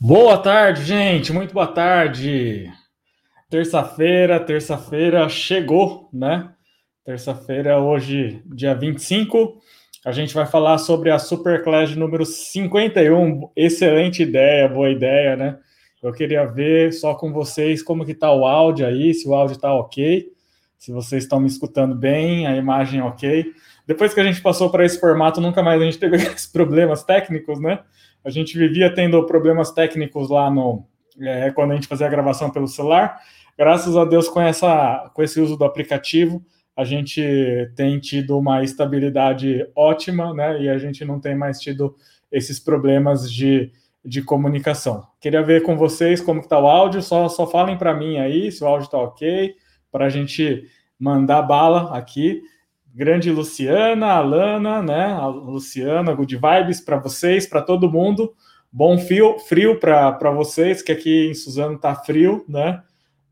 Boa tarde, gente. Muito boa tarde. Terça-feira, terça-feira chegou, né? Terça-feira, hoje, dia 25. A gente vai falar sobre a Superclass número 51. Excelente ideia, boa ideia, né? Eu queria ver só com vocês como que tá o áudio aí, se o áudio tá ok, se vocês estão me escutando bem, a imagem ok. Depois que a gente passou para esse formato, nunca mais a gente teve esses problemas técnicos, né? A gente vivia tendo problemas técnicos lá no é, quando a gente fazia a gravação pelo celular. Graças a Deus, com, essa, com esse uso do aplicativo, a gente tem tido uma estabilidade ótima, né? E a gente não tem mais tido esses problemas de, de comunicação. Queria ver com vocês como está o áudio. Só, só falem para mim aí se o áudio está ok, para a gente mandar bala aqui. Grande Luciana, Alana, né? A Luciana, good vibes para vocês, para todo mundo. Bom frio, frio para vocês, que aqui em Suzano tá frio, né?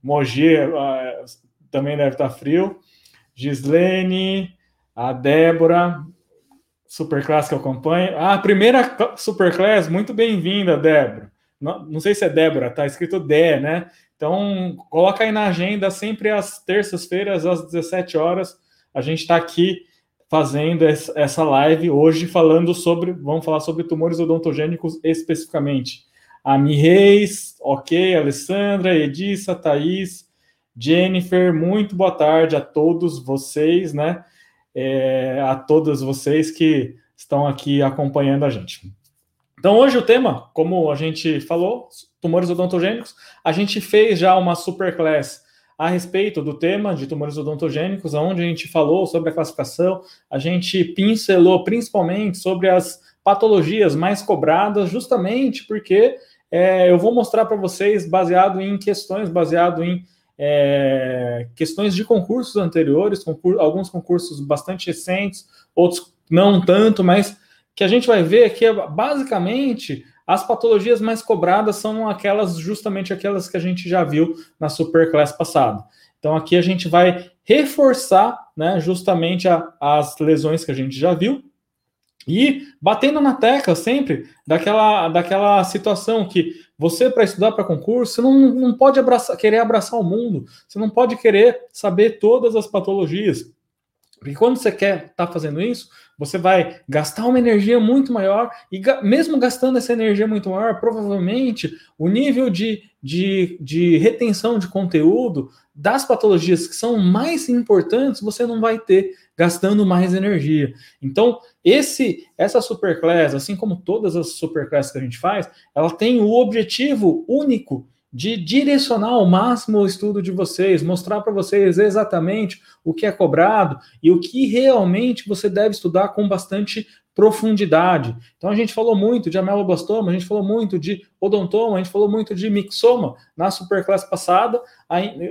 Mogi uh, também deve estar tá frio. Gislene, a Débora, Superclass que eu acompanho. Ah, primeira Superclass, muito bem-vinda, Débora. Não, não, sei se é Débora, tá escrito Dé, né? Então, coloca aí na agenda, sempre às terças-feiras, às 17 horas a gente está aqui fazendo essa live hoje falando sobre, vamos falar sobre tumores odontogênicos especificamente. A Mi Reis, ok, Alessandra, Edissa, Thaís, Jennifer, muito boa tarde a todos vocês, né? É, a todas vocês que estão aqui acompanhando a gente. Então, hoje o tema, como a gente falou, tumores odontogênicos, a gente fez já uma superclass a respeito do tema de tumores odontogênicos, onde a gente falou sobre a classificação, a gente pincelou principalmente sobre as patologias mais cobradas, justamente porque é, eu vou mostrar para vocês, baseado em questões, baseado em é, questões de concursos anteriores, concur alguns concursos bastante recentes, outros não tanto, mas que a gente vai ver que basicamente as patologias mais cobradas são aquelas, justamente aquelas que a gente já viu na Superclass passada. Então aqui a gente vai reforçar, né, justamente a, as lesões que a gente já viu e batendo na tecla sempre daquela, daquela situação que você, para estudar para concurso, você não, não pode abraçar, querer abraçar o mundo, você não pode querer saber todas as patologias. Porque quando você quer estar tá fazendo isso, você vai gastar uma energia muito maior, e mesmo gastando essa energia muito maior, provavelmente o nível de, de, de retenção de conteúdo das patologias que são mais importantes, você não vai ter gastando mais energia. Então, esse essa superclass, assim como todas as superclasses que a gente faz, ela tem o objetivo único de direcionar ao máximo o estudo de vocês, mostrar para vocês exatamente o que é cobrado e o que realmente você deve estudar com bastante profundidade. Então a gente falou muito de ameloblastoma, a gente falou muito de odontoma, a gente falou muito de mixoma na superclasse passada.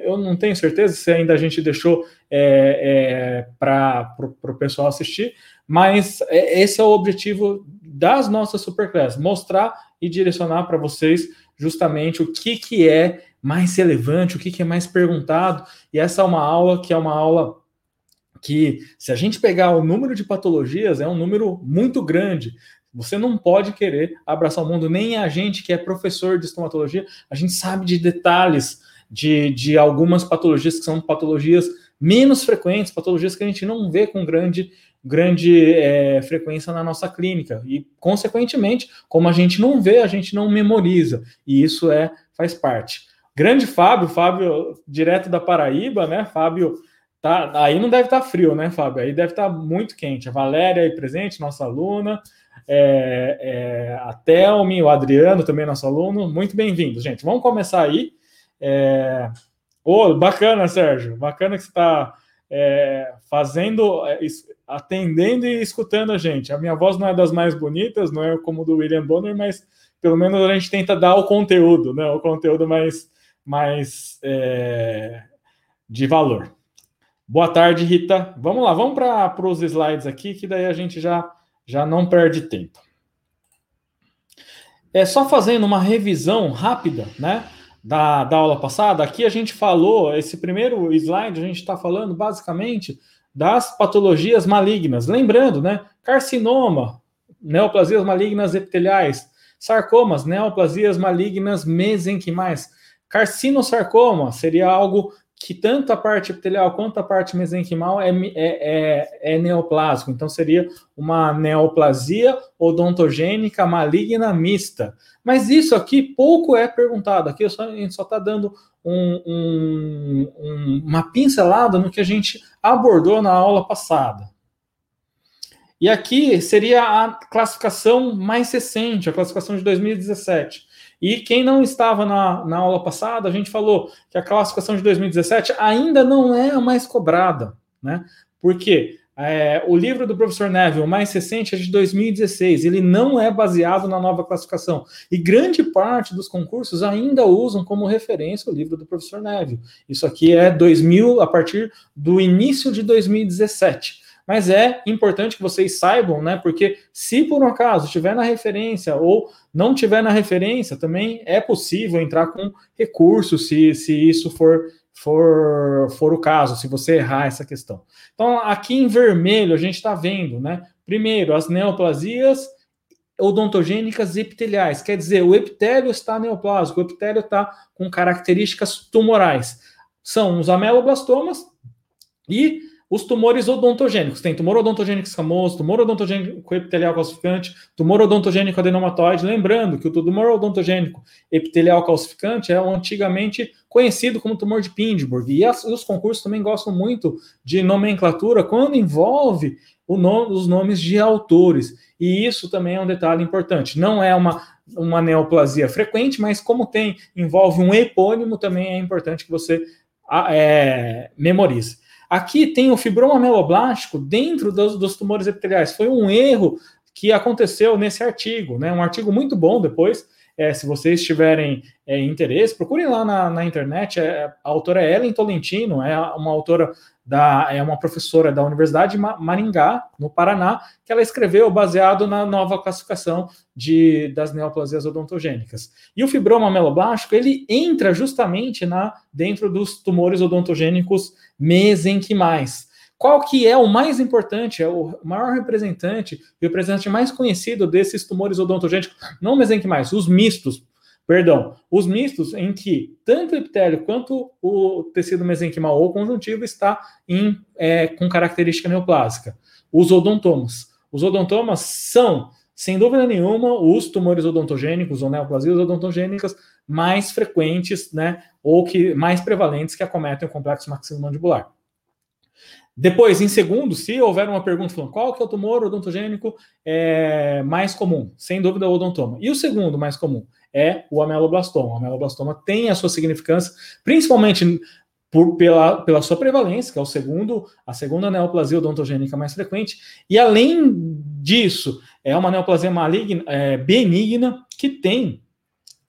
Eu não tenho certeza se ainda a gente deixou é, é, para o pessoal assistir, mas é, esse é o objetivo das nossas superclasses, mostrar e direcionar para vocês justamente o que, que é mais relevante, o que, que é mais perguntado. E essa é uma aula que é uma aula que, se a gente pegar o número de patologias, é um número muito grande. Você não pode querer abraçar o mundo, nem a gente que é professor de estomatologia, a gente sabe de detalhes de, de algumas patologias que são patologias menos frequentes, patologias que a gente não vê com grande grande é, frequência na nossa clínica. E, consequentemente, como a gente não vê, a gente não memoriza. E isso é faz parte. Grande Fábio, Fábio, direto da Paraíba, né? Fábio, tá, aí não deve estar tá frio, né, Fábio? Aí deve estar tá muito quente. A Valéria aí presente, nossa aluna. É, é, a Thelmi, o Adriano, também nosso aluno. Muito bem-vindos, gente. Vamos começar aí. É... Oh, bacana, Sérgio. Bacana que você está é, fazendo, é, atendendo e escutando a gente. A minha voz não é das mais bonitas, não é como do William Bonner, mas pelo menos a gente tenta dar o conteúdo, né? O conteúdo mais, mais é, de valor. Boa tarde, Rita. Vamos lá, vamos para os slides aqui, que daí a gente já, já não perde tempo. É só fazendo uma revisão rápida, né? da, da aula passada, aqui a gente falou, esse primeiro slide, a gente está falando basicamente das patologias malignas. Lembrando, né? Carcinoma, neoplasias malignas epiteliais, Sarcomas, neoplasias malignas mesenquimais. Carcinosarcoma seria algo que tanto a parte epitelial quanto a parte mesenquimal é, é, é, é neoplásico. Então, seria uma neoplasia odontogênica maligna mista. Mas isso aqui pouco é perguntado. Aqui a gente só está dando um, um, um, uma pincelada no que a gente abordou na aula passada. E aqui seria a classificação mais recente, a classificação de 2017. E quem não estava na, na aula passada, a gente falou que a classificação de 2017 ainda não é a mais cobrada, né? Porque é, o livro do professor Neville, mais recente, é de 2016. Ele não é baseado na nova classificação. E grande parte dos concursos ainda usam como referência o livro do professor Neville. Isso aqui é 2000, a partir do início de 2017 mas é importante que vocês saibam, né? Porque se por um acaso estiver na referência ou não tiver na referência, também é possível entrar com recurso se, se isso for, for, for o caso, se você errar essa questão. Então, aqui em vermelho, a gente está vendo, né? Primeiro, as neoplasias odontogênicas epiteliais, quer dizer, o epitélio está neoplásico, o epitélio está com características tumorais. São os ameloblastomas e os tumores odontogênicos. Tem tumor odontogênico escamoso, tumor odontogênico epitelial calcificante, tumor odontogênico adenomatoide. Lembrando que o tumor odontogênico epitelial calcificante é antigamente conhecido como tumor de Pindborg. E as, os concursos também gostam muito de nomenclatura quando envolve nome, os nomes de autores. E isso também é um detalhe importante. Não é uma, uma neoplasia frequente, mas como tem envolve um epônimo, também é importante que você é, memorize. Aqui tem o fibroma ameloblástico dentro dos, dos tumores epiteliais. Foi um erro que aconteceu nesse artigo, né? Um artigo muito bom depois. É, se vocês tiverem é, interesse, procurem lá na, na internet. É, a autora é Ellen Tolentino, é uma autora da, é uma professora da Universidade de Maringá, no Paraná, que ela escreveu baseado na nova classificação de, das neoplasias odontogênicas. E o fibroma ameloblástico, ele entra justamente na dentro dos tumores odontogênicos mesenquimais. Qual que é o mais importante, é o maior representante, o representante mais conhecido desses tumores odontogênicos, não mesenquimais, os mistos, perdão, os mistos em que tanto o epitélio quanto o tecido mesenquimal ou conjuntivo está em, é, com característica neoplásica. Os odontomas. Os odontomas são, sem dúvida nenhuma, os tumores odontogênicos ou neoplasias odontogênicas mais frequentes, né, ou que mais prevalentes que acometem o complexo maxilomandibular. Depois, em segundo, se houver uma pergunta falando qual que é o tumor odontogênico é, mais comum, sem dúvida o odontoma. E o segundo mais comum é o ameloblastoma. O ameloblastoma tem a sua significância, principalmente por, pela, pela sua prevalência, que é o segundo, a segunda neoplasia odontogênica mais frequente, e além disso, é uma neoplasia maligna, é, benigna, que tem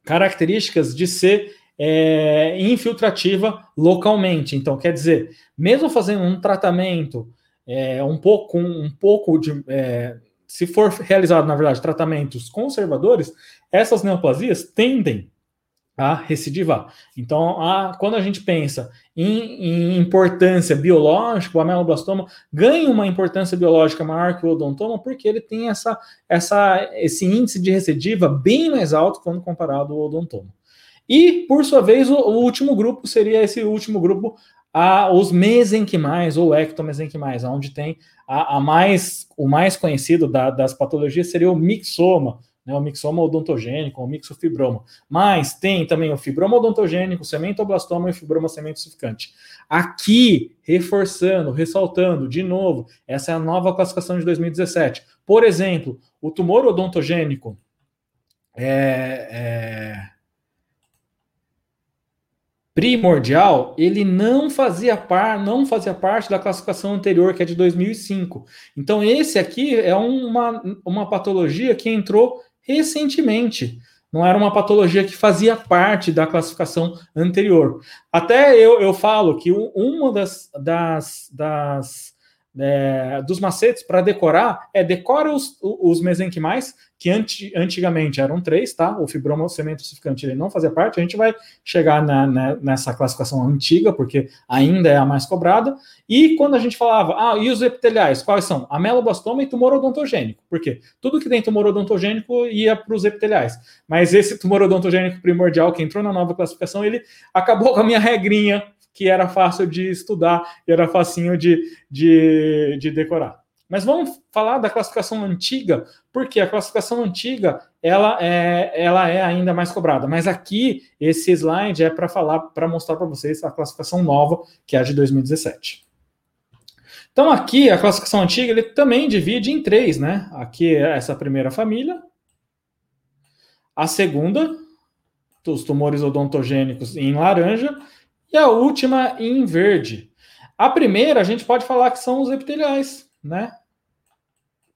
características de ser é, infiltrativa localmente. Então, quer dizer, mesmo fazendo um tratamento é, um pouco, um pouco de. É, se for realizado, na verdade, tratamentos conservadores, essas neoplasias tendem a recidivar. Então, a, quando a gente pensa em, em, importância biológica, o ameloblastoma ganha uma importância biológica maior que o odontoma, porque ele tem essa, essa, esse índice de recidiva bem mais alto quando comparado ao odontoma. E, por sua vez, o, o último grupo seria esse último grupo, a, os mesenquimais ou ectomesenquimais, onde tem a, a, mais, o mais conhecido da, das patologias seria o mixoma, né, o mixoma odontogênico, o mixofibroma. Mas tem também o fibroma odontogênico, o cementoblastoma e o fibroma cementosificante. Aqui, reforçando, ressaltando, de novo, essa é a nova classificação de 2017. Por exemplo, o tumor odontogênico é, é primordial, ele não fazia par, não fazia parte da classificação anterior, que é de 2005. Então esse aqui é uma, uma patologia que entrou recentemente. Não era uma patologia que fazia parte da classificação anterior. Até eu, eu falo que uma das, das, das é, dos macetes para decorar é decora os, os mesenquimais, que anti, antigamente eram três, tá? O fibroma cemento ossificante ele não fazia parte, a gente vai chegar na, na, nessa classificação antiga, porque ainda é a mais cobrada. E quando a gente falava, ah, e os epiteliais, quais são? Ameloblastoma e tumor odontogênico. Por quê? Tudo que tem tumor odontogênico ia para os epiteliais. Mas esse tumor odontogênico primordial que entrou na nova classificação, ele acabou com a minha regrinha que era fácil de estudar e era facinho de, de, de decorar. Mas vamos falar da classificação antiga, porque a classificação antiga ela é, ela é ainda mais cobrada. Mas aqui esse slide é para falar, para mostrar para vocês a classificação nova, que é a de 2017. Então aqui a classificação antiga ele também divide em três, né? Aqui é essa primeira família, a segunda, os tumores odontogênicos em laranja, e a última em verde. A primeira, a gente pode falar que são os epiteliais, né?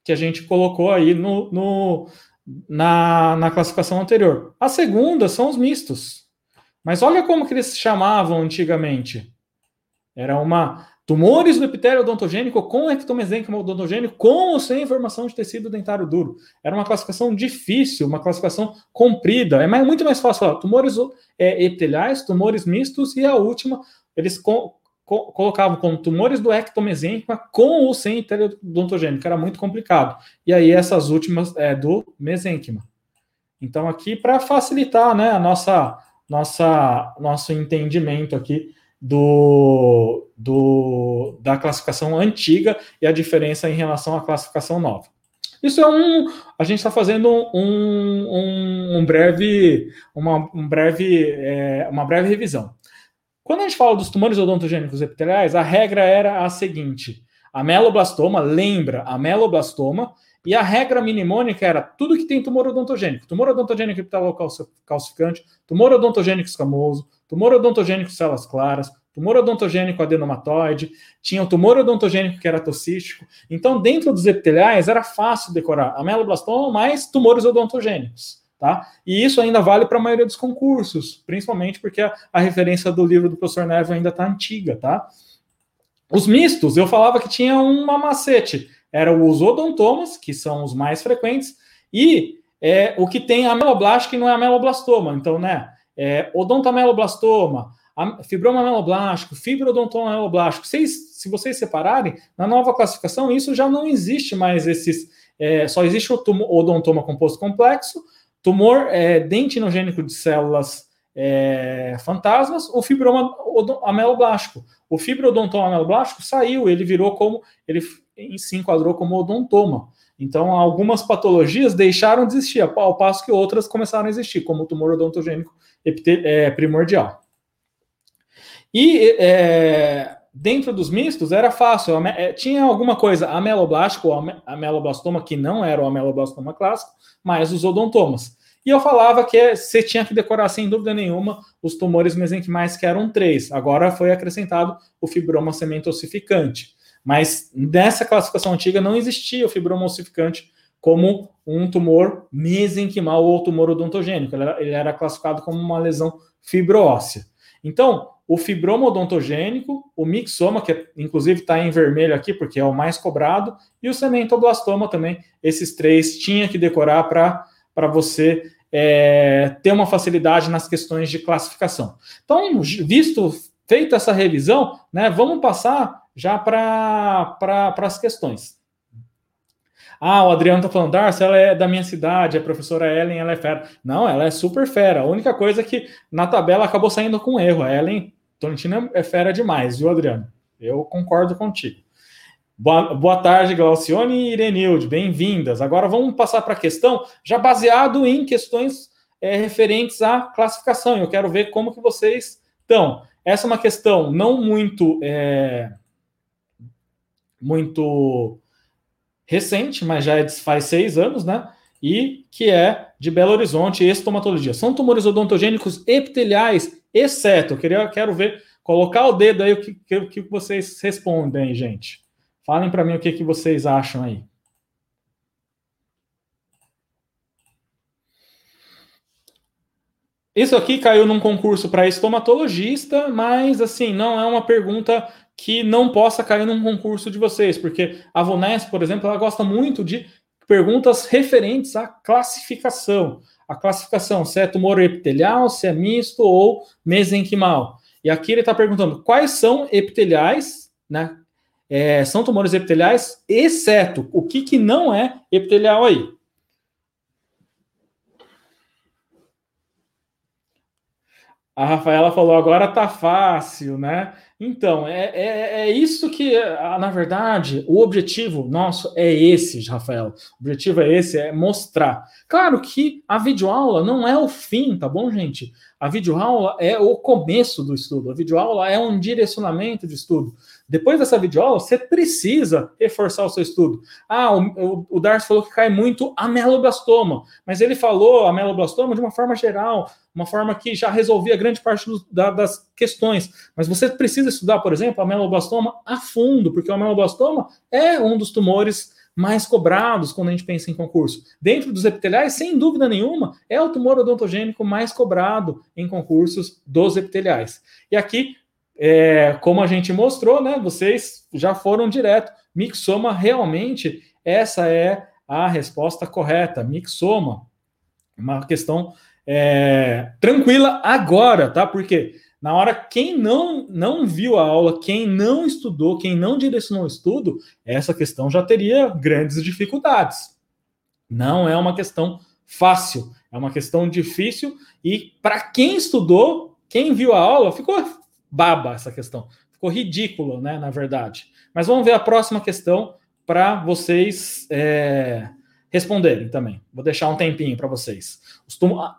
Que a gente colocou aí no, no na, na classificação anterior. A segunda são os mistos. Mas olha como que eles se chamavam antigamente. Era uma tumores do epitélio odontogênico com ectomesênquima odontogênico com ou sem formação de tecido dentário duro. Era uma classificação difícil, uma classificação comprida. É mais, muito mais fácil falar tumores é, epiteliais, tumores mistos e a última eles co co colocavam como tumores do ectomesênquima com ou sem epitélio odontogênico. Era muito complicado. E aí essas últimas é do mesênquima. Então aqui para facilitar, né, a nossa nossa nosso entendimento aqui do, do, da classificação antiga e a diferença em relação à classificação nova. Isso é um. A gente está fazendo um, um, um, breve, uma, um breve, é, uma breve revisão. Quando a gente fala dos tumores odontogênicos epiteliais, a regra era a seguinte: a meloblastoma, lembra, a meloblastoma, e a regra minimônica era tudo que tem tumor odontogênico, tumor odontogênico epitelial calcificante, tumor odontogênico escamoso, tumor odontogênico células claras, tumor odontogênico adenomatoide, tinha o tumor odontogênico que era toxístico. Então, dentro dos epiteliais, era fácil decorar ameloblastoma mais tumores odontogênicos. Tá? E isso ainda vale para a maioria dos concursos, principalmente porque a, a referência do livro do professor Neves ainda está antiga. Tá? Os mistos, eu falava que tinha uma macete. Era os odontomas, que são os mais frequentes, e é, o que tem ameloblástica e não é ameloblastoma. Então, né, é, odontameloblastoma, fibroma ameloblástico, fibrodontoma ameloblástico. Vocês, se vocês separarem, na nova classificação, isso já não existe mais esses. É, só existe o tumor, odontoma composto complexo, tumor é, dentinogênico de células é, fantasmas, o fibroma ameloblástico. O fibrodontoma ameloblástico saiu, ele virou como. ele se enquadrou como odontoma. Então, algumas patologias deixaram de existir, ao passo que outras começaram a existir, como o tumor odontogênico é, primordial. E é, dentro dos mistos era fácil, é, tinha alguma coisa ameloblástico ou ameloblastoma, que não era o ameloblastoma clássico, mas os odontomas. E eu falava que você tinha que decorar, sem dúvida nenhuma, os tumores mesenquimais, que eram três. Agora foi acrescentado o fibroma semento ossificante. Mas nessa classificação antiga não existia o fibroma ossificante como um tumor mesenquimal ou tumor odontogênico. Ele era, ele era classificado como uma lesão fibroóssea. Então, o fibroma odontogênico, o mixoma, que inclusive está em vermelho aqui porque é o mais cobrado, e o cementoblastoma também. Esses três tinha que decorar para você é, ter uma facilidade nas questões de classificação. Então, visto feita essa revisão, né, vamos passar já para as questões. Ah, o Adriano está falando, Darcy, ela é da minha cidade, a professora Ellen, ela é fera. Não, ela é super fera. A única coisa é que na tabela acabou saindo com erro. A Ellen Tolentino é fera demais, viu, Adriano? Eu concordo contigo. Boa, boa tarde, Glaucione e Irenilde, bem-vindas. Agora vamos passar para a questão, já baseado em questões é, referentes à classificação. Eu quero ver como que vocês estão. Essa é uma questão não muito é, muito recente, mas já é faz seis anos, né? E que é de Belo Horizonte, estomatologia. São tumores odontogênicos epiteliais, exceto, eu queria, quero ver, colocar o dedo aí, o que, que, que vocês respondem, gente. Falem para mim o que, que vocês acham aí. Isso aqui caiu num concurso para estomatologista, mas assim, não é uma pergunta que não possa cair num concurso de vocês, porque a Vunesp, por exemplo, ela gosta muito de perguntas referentes à classificação. A classificação, se é tumor epitelial, se é misto ou mesenquimal. E aqui ele está perguntando quais são epiteliais, né? É, são tumores epiteliais, exceto o que, que não é epitelial aí. A Rafaela falou, agora tá fácil, né? Então, é, é, é, isso que, na verdade, o objetivo nosso é esse, Rafael. O objetivo é esse, é mostrar. Claro que a videoaula não é o fim, tá bom, gente? A videoaula é o começo do estudo. A videoaula é um direcionamento de estudo. Depois dessa videoaula, você precisa reforçar o seu estudo. Ah, o, o Darcy falou que cai muito ameloblastoma, mas ele falou ameloblastoma de uma forma geral, uma forma que já resolvia grande parte do, da, das questões. Mas você precisa estudar, por exemplo, ameloblastoma a fundo, porque o ameloblastoma é um dos tumores mais cobrados quando a gente pensa em concurso. Dentro dos epiteliais, sem dúvida nenhuma, é o tumor odontogênico mais cobrado em concursos dos epiteliais. E aqui é, como a gente mostrou, né? Vocês já foram direto. Mixoma, realmente, essa é a resposta correta. Mixoma. Uma questão é, tranquila agora, tá? Porque na hora quem não não viu a aula, quem não estudou, quem não direcionou o estudo, essa questão já teria grandes dificuldades. Não é uma questão fácil, é uma questão difícil e para quem estudou, quem viu a aula, ficou baba essa questão. Ficou ridículo, né, na verdade. Mas vamos ver a próxima questão para vocês é, responderem também. Vou deixar um tempinho para vocês.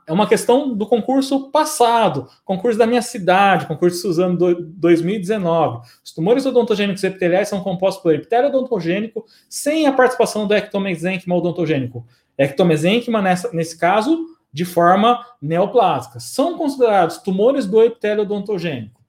É uma questão do concurso passado, concurso da minha cidade, concurso de Suzano 2019. Os tumores odontogênicos epiteliais são compostos por epitélio odontogênico sem a participação do ectomesênquima odontogênico. Ectomesênquima, nessa, nesse caso, de forma neoplásica. São considerados tumores do epitélio odontogênico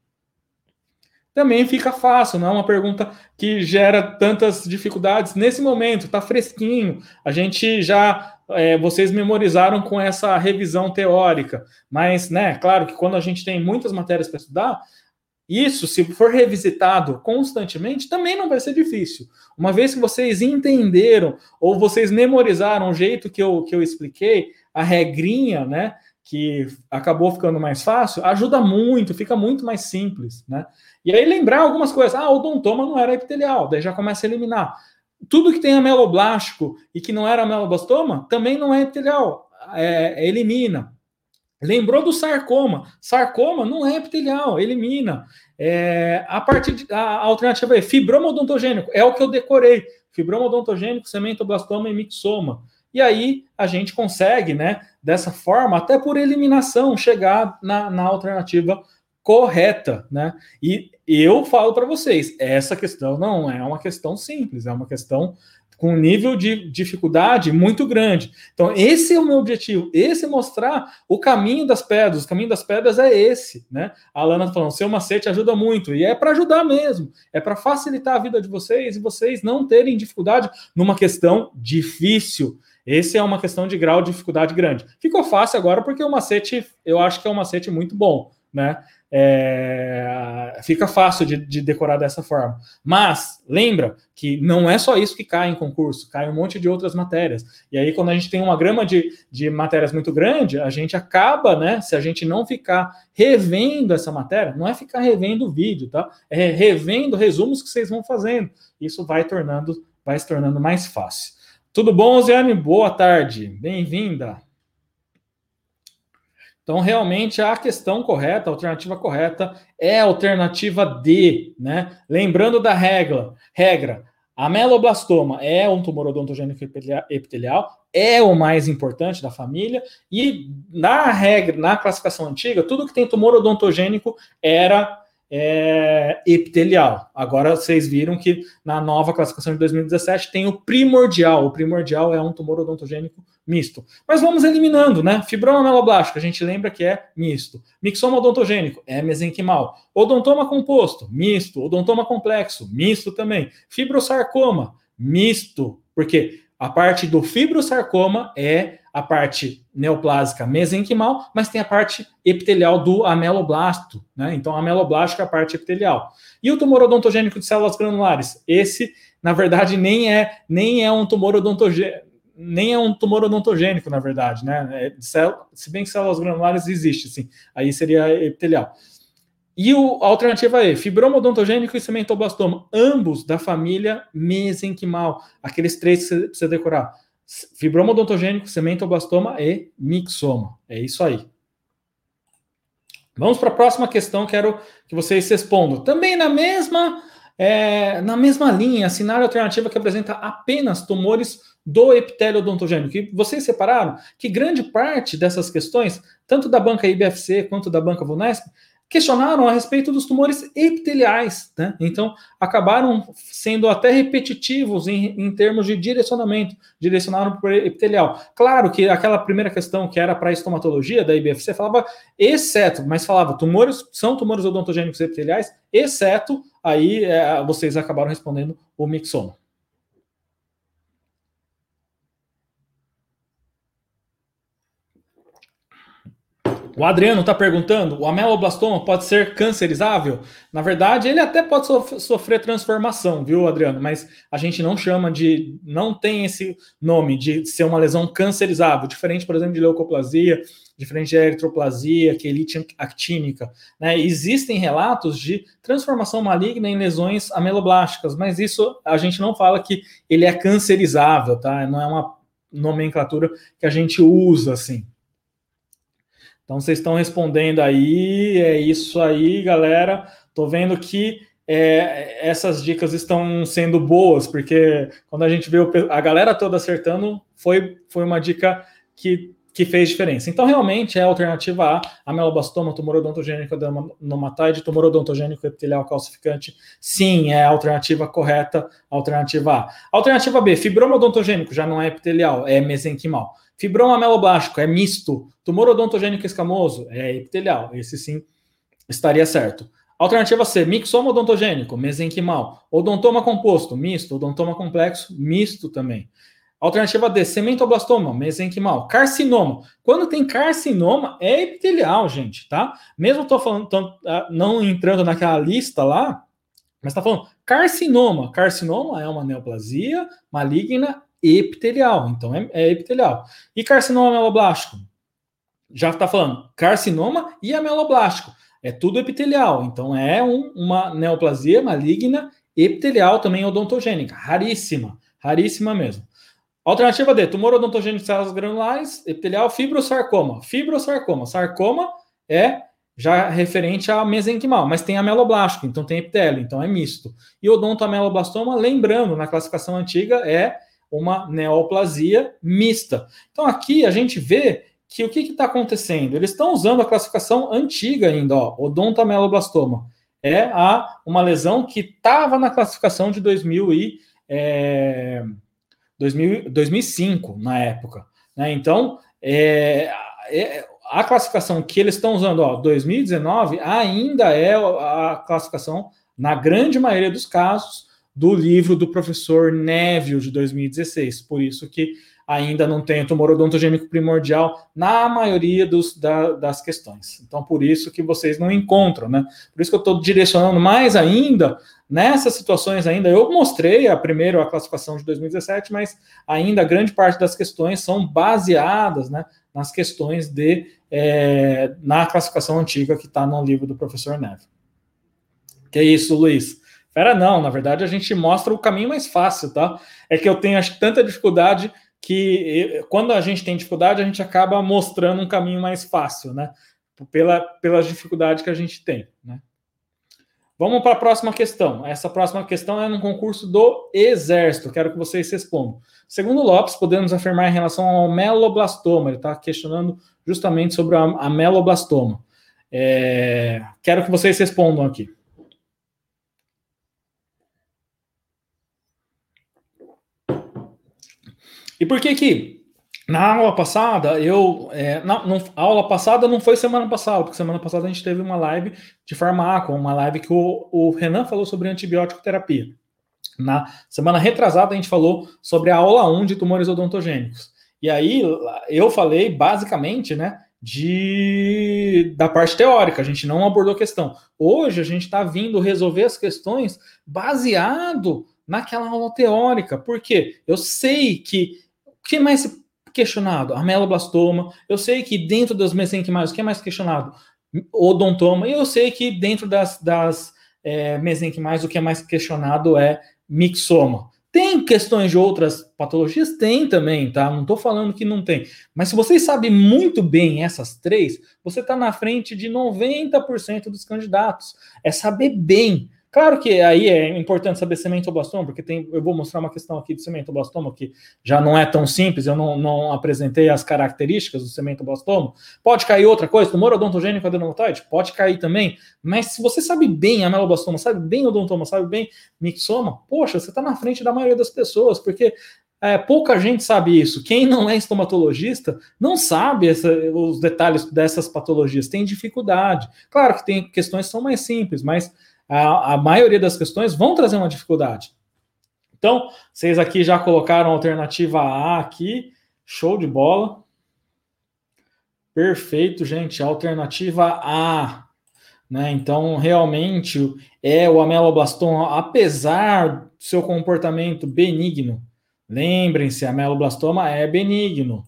também fica fácil, não é uma pergunta que gera tantas dificuldades nesse momento, está fresquinho. A gente já, é, vocês memorizaram com essa revisão teórica, mas, né, claro que quando a gente tem muitas matérias para estudar, isso, se for revisitado constantemente, também não vai ser difícil. Uma vez que vocês entenderam ou vocês memorizaram o jeito que eu, que eu expliquei, a regrinha, né, que acabou ficando mais fácil, ajuda muito, fica muito mais simples, né? E aí lembrar algumas coisas. Ah, o odontoma não era epitelial, daí já começa a eliminar. Tudo que tem ameloblástico e que não era ameloblastoma também não é epitelial, é, elimina. Lembrou do sarcoma? Sarcoma não é epitelial, elimina. É, a parte de, a alternativa é fibroma odontogênico, é o que eu decorei. Fibroma odontogênico, cementoblastoma e mixoma. E aí a gente consegue, né, dessa forma, até por eliminação, chegar na, na alternativa correta, né? E eu falo para vocês, essa questão não é uma questão simples, é uma questão com um nível de dificuldade muito grande. Então, esse é o meu objetivo, esse é mostrar o caminho das pedras. O caminho das pedras é esse, né? A Alana tá falando, seu macete ajuda muito, e é para ajudar mesmo, é para facilitar a vida de vocês e vocês não terem dificuldade numa questão difícil. Esse é uma questão de grau de dificuldade grande. Ficou fácil agora porque o macete, eu acho que é um macete muito bom, né? É, fica fácil de, de, decorar dessa forma. Mas lembra que não é só isso que cai em concurso, cai um monte de outras matérias. E aí, quando a gente tem uma grama de, de matérias muito grande, a gente acaba, né? Se a gente não ficar revendo essa matéria, não é ficar revendo o vídeo, tá? É revendo resumos que vocês vão fazendo. Isso vai tornando, vai se tornando mais fácil. Tudo bom, Ziane? Boa tarde, bem-vinda. Então, realmente, a questão correta, a alternativa correta é a alternativa D, né? Lembrando da regra, regra, ameloblastoma é um tumor odontogênico epitelial, é o mais importante da família, e na regra, na classificação antiga, tudo que tem tumor odontogênico era é, epitelial. Agora vocês viram que na nova classificação de 2017 tem o primordial. O primordial é um tumor odontogênico misto. Mas vamos eliminando, né? Fibroma meloblástico, a gente lembra que é misto. Mixoma odontogênico, é mesenquimal. Odontoma composto, misto. Odontoma complexo, misto também. Fibrosarcoma, misto. Porque a parte do fibrosarcoma é a parte neoplásica mesenquimal, mas tem a parte epitelial do ameloblasto, né? Então, ameloblástico é a parte epitelial. E o tumor odontogênico de células granulares? Esse, na verdade, nem é, nem é um tumor odontogênico, nem é um tumor odontogênico, na verdade, né? É, se bem que células granulares existe, sim. Aí seria epitelial. E o, a alternativa é fibroma odontogênico e cementoblastoma, ambos da família mesenquimal. Aqueles três que você precisa decorar fibroma odontogênico, cementoblastoma e mixoma. É isso aí. Vamos para a próxima questão, quero que vocês respondam. Também na mesma, é, na mesma linha, cenário alternativa que apresenta apenas tumores do epitélio odontogênico. E vocês separaram que grande parte dessas questões, tanto da banca IBFC quanto da banca VUNESP, questionaram a respeito dos tumores epiteliais, né? Então, acabaram sendo até repetitivos em, em termos de direcionamento, direcionaram para epitelial. Claro que aquela primeira questão que era para estomatologia da IBFC falava exceto, mas falava tumores, são tumores odontogênicos epiteliais, exceto, aí é, vocês acabaram respondendo o mixoma. O Adriano está perguntando: o ameloblastoma pode ser cancerizável? Na verdade, ele até pode sofrer transformação, viu, Adriano? Mas a gente não chama de. não tem esse nome de ser uma lesão cancerizável, diferente, por exemplo, de leucoplasia, diferente de eritroplasia, quelite actínica. Né? Existem relatos de transformação maligna em lesões ameloblásticas, mas isso a gente não fala que ele é cancerizável, tá? Não é uma nomenclatura que a gente usa assim. Então vocês estão respondendo aí, é isso aí, galera. Tô vendo que é, essas dicas estão sendo boas, porque quando a gente vê a galera toda acertando, foi, foi uma dica que, que fez diferença. Então, realmente, é a alternativa A, amelobastoma, tumor odontogênico adenomatoide, tumor odontogênico epitelial calcificante. Sim, é a alternativa correta, alternativa A. Alternativa B, fibroma odontogênico, já não é epitelial, é mesenquimal. Fibroma ameloblástico é misto. Tumor odontogênico escamoso é epitelial. Esse sim estaria certo. Alternativa C, mixoma odontogênico, mesenquimal. Odontoma composto, misto. Odontoma complexo, misto também. Alternativa D, cementoblastoma, mesenquimal. Carcinoma. Quando tem carcinoma, é epitelial, gente, tá? Mesmo tô falando, tô, ah, não entrando naquela lista lá, mas tá falando carcinoma. Carcinoma é uma neoplasia maligna epitelial, então é, é epitelial. E carcinoma ameloblástico? Já está falando carcinoma e ameloblástico. É tudo epitelial, então é um, uma neoplasia maligna epitelial também odontogênica, raríssima, raríssima mesmo. Alternativa D, tumor odontogênico de células granulares, epitelial, fibrosarcoma. Fibrosarcoma, sarcoma é já referente a mesenquimal, mas tem ameloblástico, então tem epitélio, então é misto. E odontoameloblastoma, lembrando, na classificação antiga é uma neoplasia mista. Então aqui a gente vê que o que está acontecendo? Eles estão usando a classificação antiga ainda, ó, odontoameloblastoma. É a, uma lesão que estava na classificação de 2000 e, é, 2000, 2005, na época. Né? Então, é, é, a classificação que eles estão usando, ó, 2019, ainda é a classificação, na grande maioria dos casos, do livro do professor Neville de 2016. Por isso que ainda não tem tumor odontogênico primordial na maioria dos, da, das questões. Então, por isso que vocês não encontram, né? Por isso que eu estou direcionando mais ainda nessas situações ainda. Eu mostrei a primeiro a classificação de 2017, mas ainda grande parte das questões são baseadas, né, nas questões de é, na classificação antiga que está no livro do professor Neville. Que é isso, Luiz? Pera, não, na verdade a gente mostra o caminho mais fácil, tá? É que eu tenho acho, tanta dificuldade que quando a gente tem dificuldade, a gente acaba mostrando um caminho mais fácil, né? Pela, pela dificuldade que a gente tem, né? Vamos para a próxima questão. Essa próxima questão é no concurso do Exército. Quero que vocês respondam. Segundo Lopes, podemos afirmar em relação ao meloblastoma. Ele está questionando justamente sobre a, a meloblastoma. É, quero que vocês respondam aqui. E por que que na aula passada, eu. É, não, a aula passada não foi semana passada, porque semana passada a gente teve uma live de farmaco, uma live que o, o Renan falou sobre antibiótico terapia. Na semana retrasada, a gente falou sobre a aula 1 de tumores odontogênicos. E aí eu falei basicamente, né, de da parte teórica, a gente não abordou questão. Hoje a gente está vindo resolver as questões baseado naquela aula teórica. Por quê? Eu sei que o que é mais questionado? Ameloblastoma. Eu sei que dentro das mesenquimais, o que é mais questionado? Odontoma. E eu sei que dentro das, das é, mesenquimais, o que é mais questionado é mixoma. Tem questões de outras patologias? Tem também, tá? Não estou falando que não tem. Mas se vocês sabem muito bem essas três, você está na frente de 90% dos candidatos. É saber bem. Claro que aí é importante saber sementoblastoma, porque tem, eu vou mostrar uma questão aqui de sementoblastoma que já não é tão simples, eu não, não apresentei as características do sementoblastoma. Pode cair outra coisa, tumor odontogênico adenomatoide? Pode cair também, mas se você sabe bem ameloblastoma, sabe bem odontoma, sabe bem mixoma, poxa, você está na frente da maioria das pessoas, porque é, pouca gente sabe isso. Quem não é estomatologista não sabe essa, os detalhes dessas patologias, tem dificuldade. Claro que tem questões que são mais simples, mas a, a maioria das questões vão trazer uma dificuldade. Então, vocês aqui já colocaram a alternativa A aqui, show de bola. Perfeito, gente. Alternativa A. Né? Então, realmente, é o ameloblastoma, apesar do seu comportamento benigno. Lembrem-se, ameloblastoma é benigno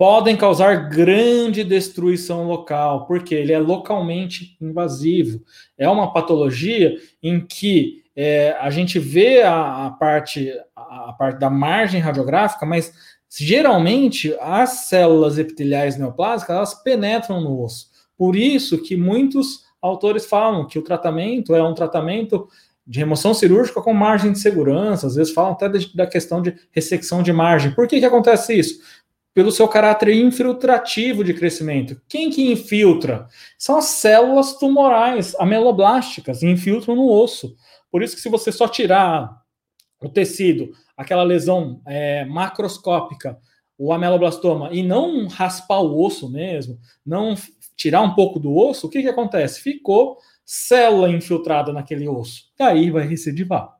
podem causar grande destruição local, porque ele é localmente invasivo. É uma patologia em que é, a gente vê a, a, parte, a parte da margem radiográfica, mas geralmente as células epiteliais neoplásicas elas penetram no osso. Por isso que muitos autores falam que o tratamento é um tratamento de remoção cirúrgica com margem de segurança, às vezes falam até da questão de ressecção de margem. Por que, que acontece isso? Pelo seu caráter infiltrativo de crescimento. Quem que infiltra? São as células tumorais ameloblásticas, infiltram no osso. Por isso que se você só tirar o tecido, aquela lesão é, macroscópica, o ameloblastoma, e não raspar o osso mesmo, não tirar um pouco do osso, o que, que acontece? Ficou célula infiltrada naquele osso. E aí vai recidivar.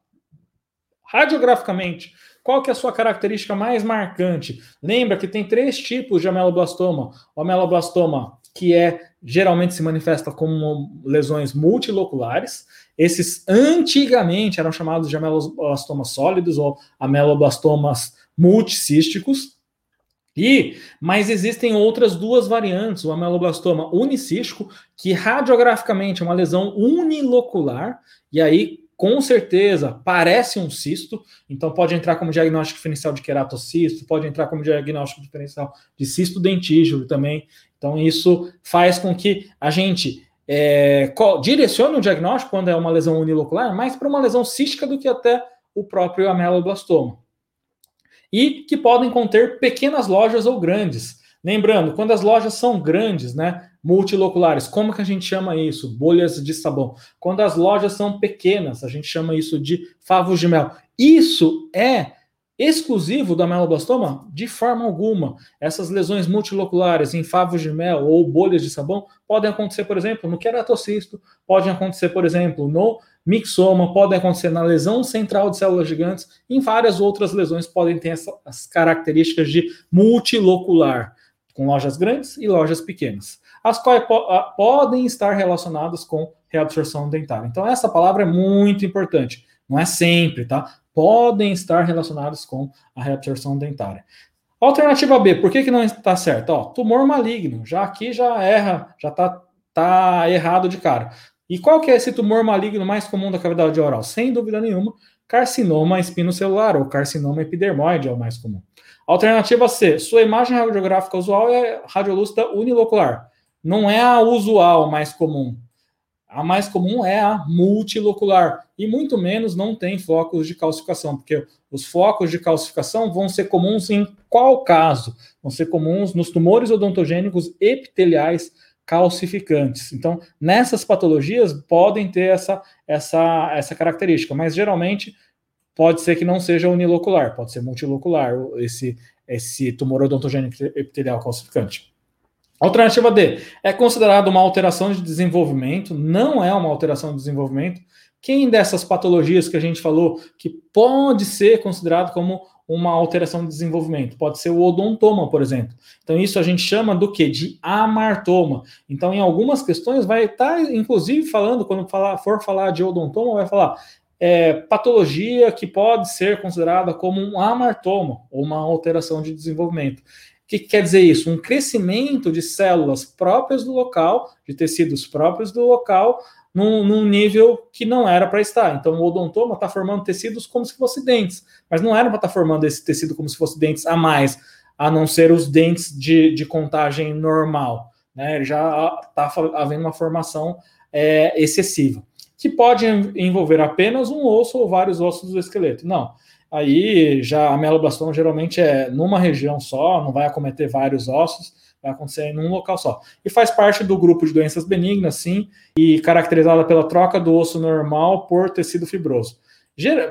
Radiograficamente, qual que é a sua característica mais marcante? Lembra que tem três tipos de ameloblastoma. O ameloblastoma, que é geralmente se manifesta como lesões multiloculares. Esses antigamente eram chamados de ameloblastomas sólidos ou ameloblastomas multicísticos. E, mas existem outras duas variantes, o ameloblastoma unicístico, que radiograficamente é uma lesão unilocular, e aí com certeza parece um cisto, então pode entrar como diagnóstico diferencial de queratocisto, pode entrar como diagnóstico diferencial de cisto dentígeno também. Então isso faz com que a gente é, direcione o diagnóstico quando é uma lesão unilocular, mais para uma lesão cística do que até o próprio ameloblastoma. E que podem conter pequenas lojas ou grandes. Lembrando, quando as lojas são grandes, né, multiloculares, como que a gente chama isso? Bolhas de sabão. Quando as lojas são pequenas, a gente chama isso de favos de mel. Isso é exclusivo do ameloblastoma? De forma alguma. Essas lesões multiloculares em favos de mel ou bolhas de sabão podem acontecer, por exemplo, no queratocisto, podem acontecer, por exemplo, no mixoma, podem acontecer na lesão central de células gigantes, em várias outras lesões podem ter essas características de multilocular com lojas grandes e lojas pequenas, as quais po podem estar relacionadas com reabsorção dentária. Então, essa palavra é muito importante. Não é sempre, tá? Podem estar relacionadas com a reabsorção dentária. Alternativa B, por que, que não está certo? Ó, tumor maligno, já aqui já erra, já está tá errado de cara. E qual que é esse tumor maligno mais comum da cavidade oral? Sem dúvida nenhuma, carcinoma espinocelular ou carcinoma epidermoide é o mais comum. Alternativa C, sua imagem radiográfica usual é radiolúcida unilocular. Não é a usual mais comum. A mais comum é a multilocular. E muito menos não tem focos de calcificação, porque os focos de calcificação vão ser comuns em qual caso? Vão ser comuns nos tumores odontogênicos epiteliais calcificantes. Então, nessas patologias podem ter essa, essa, essa característica, mas geralmente pode ser que não seja unilocular, pode ser multilocular, esse, esse tumor odontogênico epitelial calcificante. Alternativa D é considerado uma alteração de desenvolvimento, não é uma alteração de desenvolvimento. Quem dessas patologias que a gente falou que pode ser considerado como uma alteração de desenvolvimento. Pode ser o odontoma, por exemplo. Então, isso a gente chama do que? De amartoma. Então, em algumas questões, vai estar, tá, inclusive, falando, quando falar, for falar de odontoma, vai falar é, patologia que pode ser considerada como um amartoma, ou uma alteração de desenvolvimento. O que, que quer dizer isso? Um crescimento de células próprias do local, de tecidos próprios do local, num, num nível que não era para estar. Então, o odontoma está formando tecidos como se fossem dentes, mas não era para estar tá formando esse tecido como se fosse dentes a mais, a não ser os dentes de, de contagem normal. Né? Já está havendo uma formação é, excessiva, que pode envolver apenas um osso ou vários ossos do esqueleto. Não. Aí já a meloblastoma geralmente é numa região só, não vai acometer vários ossos vai acontecer em um local só. E faz parte do grupo de doenças benignas, sim, e caracterizada pela troca do osso normal por tecido fibroso.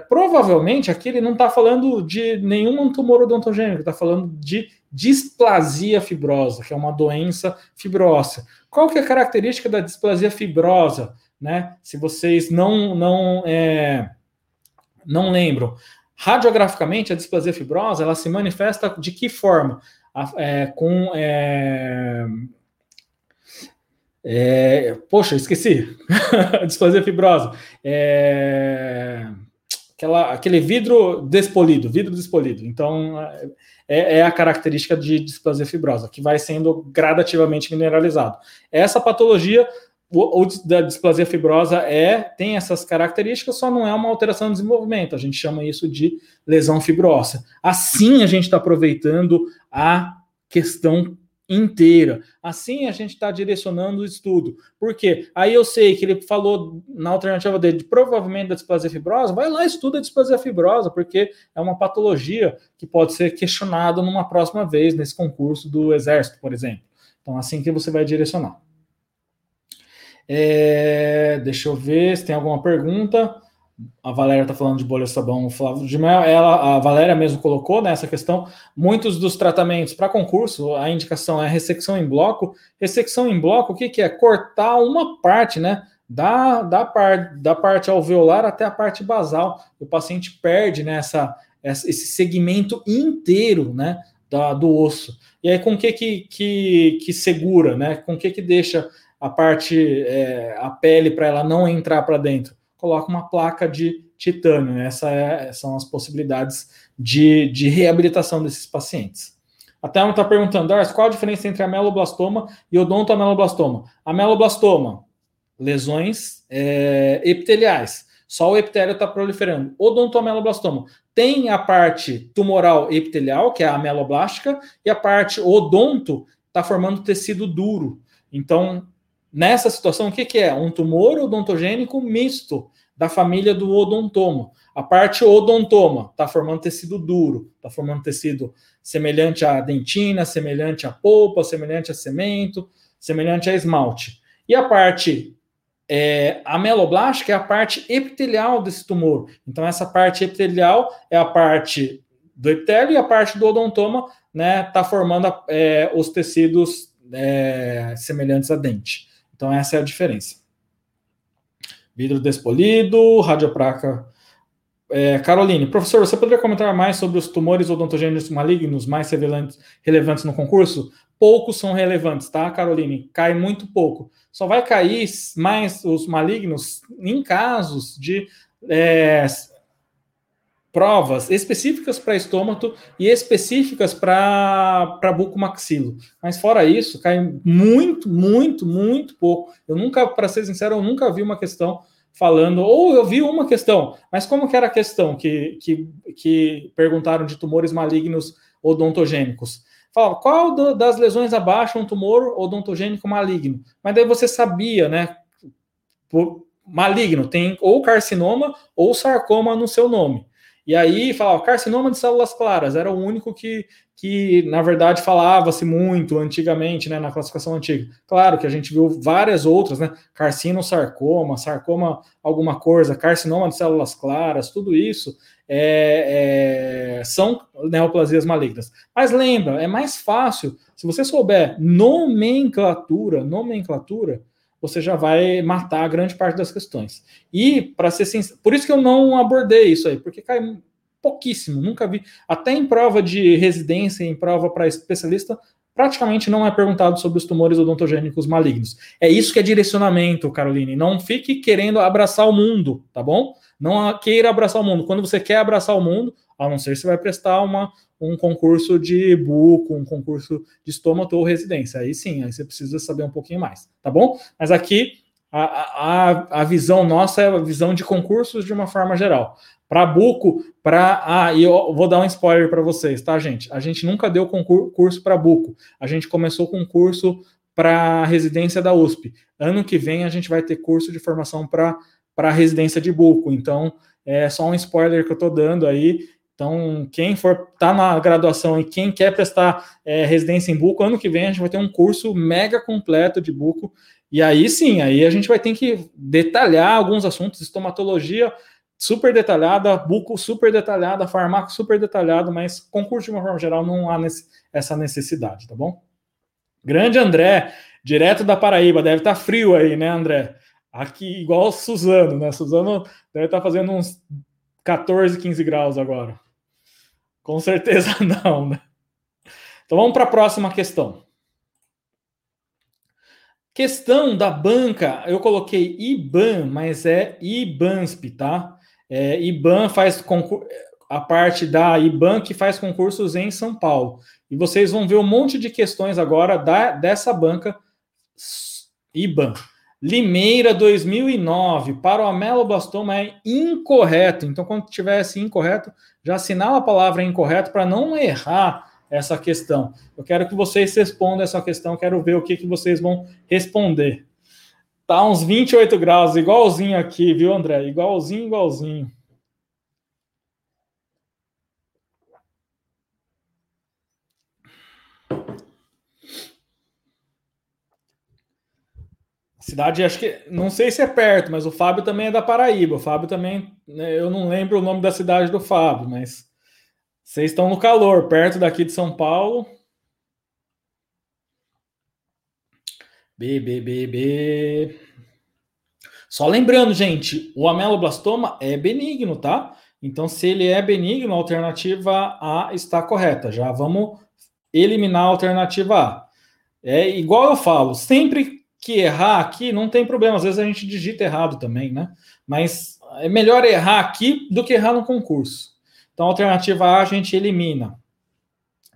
Provavelmente aqui ele não está falando de nenhum tumor odontogênico, está falando de displasia fibrosa, que é uma doença fibrósea. Qual que é a característica da displasia fibrosa? Né? Se vocês não, não, é, não lembram, radiograficamente a displasia fibrosa ela se manifesta de que forma? É, com. É, é, poxa, esqueci. Displasia fibrosa. É, aquela, aquele vidro despolido, vidro despolido. Então, é, é, a característica de displasia fibrosa, que vai sendo gradativamente mineralizado. Essa patologia o, da displasia fibrosa é tem essas características, só não é uma alteração de desenvolvimento. A gente chama isso de lesão fibróssea. Assim, a gente está aproveitando a questão inteira. Assim a gente está direcionando o estudo. Por quê? Aí eu sei que ele falou na alternativa dele, de, provavelmente da displasia fibrosa, vai lá e estuda a displasia fibrosa, porque é uma patologia que pode ser questionada numa próxima vez nesse concurso do Exército, por exemplo. Então, assim que você vai direcionar. É, deixa eu ver se tem alguma pergunta. A Valéria está falando de bolha sabão, Flávio de Mel, ela, a Valéria mesmo colocou nessa né, questão. Muitos dos tratamentos para concurso, a indicação é ressecção em bloco. Ressecção em bloco, o que, que é? Cortar uma parte, né? Da, da, par, da parte alveolar até a parte basal. O paciente perde nessa né, esse segmento inteiro, né? Da, do osso. E aí, com que, que, que, que segura, né? Com o que, que deixa a parte, é, a pele para ela não entrar para dentro? Coloca uma placa de titânio. Essas é, são as possibilidades de, de reabilitação desses pacientes. Até um está perguntando, Ars, qual a diferença entre ameloblastoma e odontoameloblastoma? Ameloblastoma, lesões é, epiteliais. Só o epitélio está proliferando. Odontoameloblastoma tem a parte tumoral epitelial, que é a ameloblástica, e a parte odonto está formando tecido duro. Então, Nessa situação, o que, que é? Um tumor odontogênico misto da família do odontoma. A parte odontoma está formando tecido duro, está formando tecido semelhante à dentina, semelhante à polpa, semelhante a cemento, semelhante a esmalte. E a parte é, ameloblástica é a parte epitelial desse tumor. Então, essa parte epitelial é a parte do epitélio e a parte do odontoma está né, tá formando é, os tecidos é, semelhantes a dente. Então, essa é a diferença. Vidro despolido, radiopraca. É, Caroline, professor, você poderia comentar mais sobre os tumores odontogênicos malignos mais relevantes, relevantes no concurso? Poucos são relevantes, tá, Caroline? Cai muito pouco. Só vai cair mais os malignos em casos de é, provas específicas para estômago e específicas para bucomaxilo. Mas fora isso, cai muito, muito, muito pouco. Eu nunca, para ser sincero, eu nunca vi uma questão falando, ou eu vi uma questão, mas como que era a questão que, que, que perguntaram de tumores malignos odontogênicos? Falava, qual do, das lesões abaixo um tumor odontogênico maligno? Mas daí você sabia, né? Por, maligno, tem ou carcinoma ou sarcoma no seu nome. E aí falava carcinoma de células claras, era o único que, que na verdade, falava-se muito antigamente, né, na classificação antiga. Claro que a gente viu várias outras, né, carcinosarcoma, sarcoma alguma coisa, carcinoma de células claras, tudo isso é, é, são neoplasias malignas. Mas lembra, é mais fácil, se você souber nomenclatura, nomenclatura, você já vai matar grande parte das questões. E, para ser sincero, por isso que eu não abordei isso aí, porque cai pouquíssimo, nunca vi. Até em prova de residência, em prova para especialista, praticamente não é perguntado sobre os tumores odontogênicos malignos. É isso que é direcionamento, Caroline. Não fique querendo abraçar o mundo, tá bom? Não queira abraçar o mundo. Quando você quer abraçar o mundo, a não ser se vai prestar uma, um concurso de buco, um concurso de estômago ou residência. Aí sim, aí você precisa saber um pouquinho mais, tá bom? Mas aqui a, a, a visão nossa é a visão de concursos de uma forma geral. Para Buco, para. Ah, e eu vou dar um spoiler para vocês, tá, gente? A gente nunca deu concurso para Buco. A gente começou com curso para residência da USP. Ano que vem a gente vai ter curso de formação para residência de Buco. Então, é só um spoiler que eu estou dando aí. Então, quem for tá na graduação e quem quer prestar é, residência em Buco, ano que vem a gente vai ter um curso mega completo de Buco. E aí sim, aí a gente vai ter que detalhar alguns assuntos, estomatologia super detalhada, buco super detalhada, farmaco super detalhado, mas concurso de uma forma geral não há essa necessidade, tá bom? Grande André, direto da Paraíba, deve estar tá frio aí, né, André? Aqui, igual Suzano, né? Suzano deve estar tá fazendo uns 14, 15 graus agora. Com certeza não, né? Então vamos para a próxima questão. Questão da banca, eu coloquei IBAN, mas é IBANSP, tá? É, IBAN faz a parte da IBAN que faz concursos em São Paulo. E vocês vão ver um monte de questões agora da, dessa banca IBAN. Limeira 2009 para o ameloblastoma é incorreto. Então, quando tivesse incorreto, já assinala a palavra incorreto para não errar essa questão. Eu quero que vocês respondam essa questão, quero ver o que, que vocês vão responder. Tá uns 28 graus, igualzinho aqui, viu, André? Igualzinho, igualzinho. Cidade, acho que não sei se é perto, mas o Fábio também é da Paraíba. O Fábio também, né, eu não lembro o nome da cidade do Fábio, mas vocês estão no calor, perto daqui de São Paulo. B, B, B, B. Só lembrando, gente, o ameloblastoma é benigno, tá? Então, se ele é benigno, a alternativa A está correta. Já vamos eliminar a alternativa A. É igual eu falo, sempre que errar aqui, não tem problema. Às vezes a gente digita errado também, né? Mas é melhor errar aqui do que errar no concurso. Então, a alternativa A a gente elimina,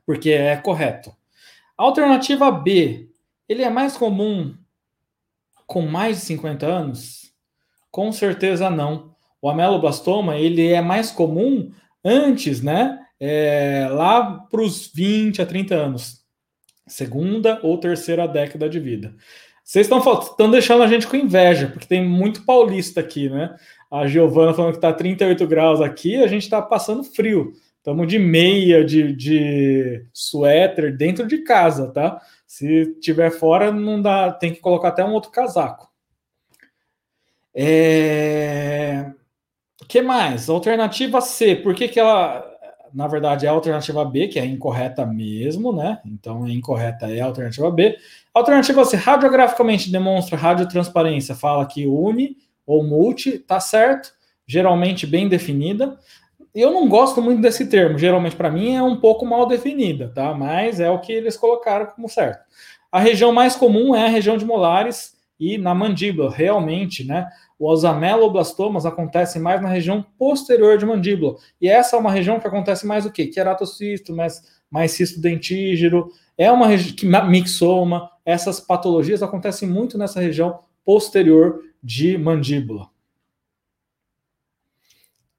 porque é correto. A alternativa B, ele é mais comum com mais de 50 anos? Com certeza não. O ameloblastoma ele é mais comum antes, né? É, lá para os 20 a 30 anos, segunda ou terceira década de vida. Vocês estão deixando a gente com inveja, porque tem muito paulista aqui, né? A Giovana falando que está 38 graus aqui, a gente está passando frio. Estamos de meia, de, de suéter dentro de casa, tá? Se tiver fora, não dá, tem que colocar até um outro casaco. É... que mais? Alternativa C. Por que, que ela, na verdade, é a alternativa B, que é incorreta mesmo, né? Então, é incorreta é a alternativa B. Alternativa C, radiograficamente demonstra radiotransparência, fala que une ou multi, tá certo, geralmente bem definida eu não gosto muito desse termo, geralmente para mim é um pouco mal definida, tá? Mas é o que eles colocaram como certo. A região mais comum é a região de molares e na mandíbula, realmente, né? Os ameloblastomas acontecem mais na região posterior de mandíbula. E essa é uma região que acontece mais o quê? Queratocisto, mais, mais cisto dentígero, é uma região mixoma. Essas patologias acontecem muito nessa região posterior de mandíbula.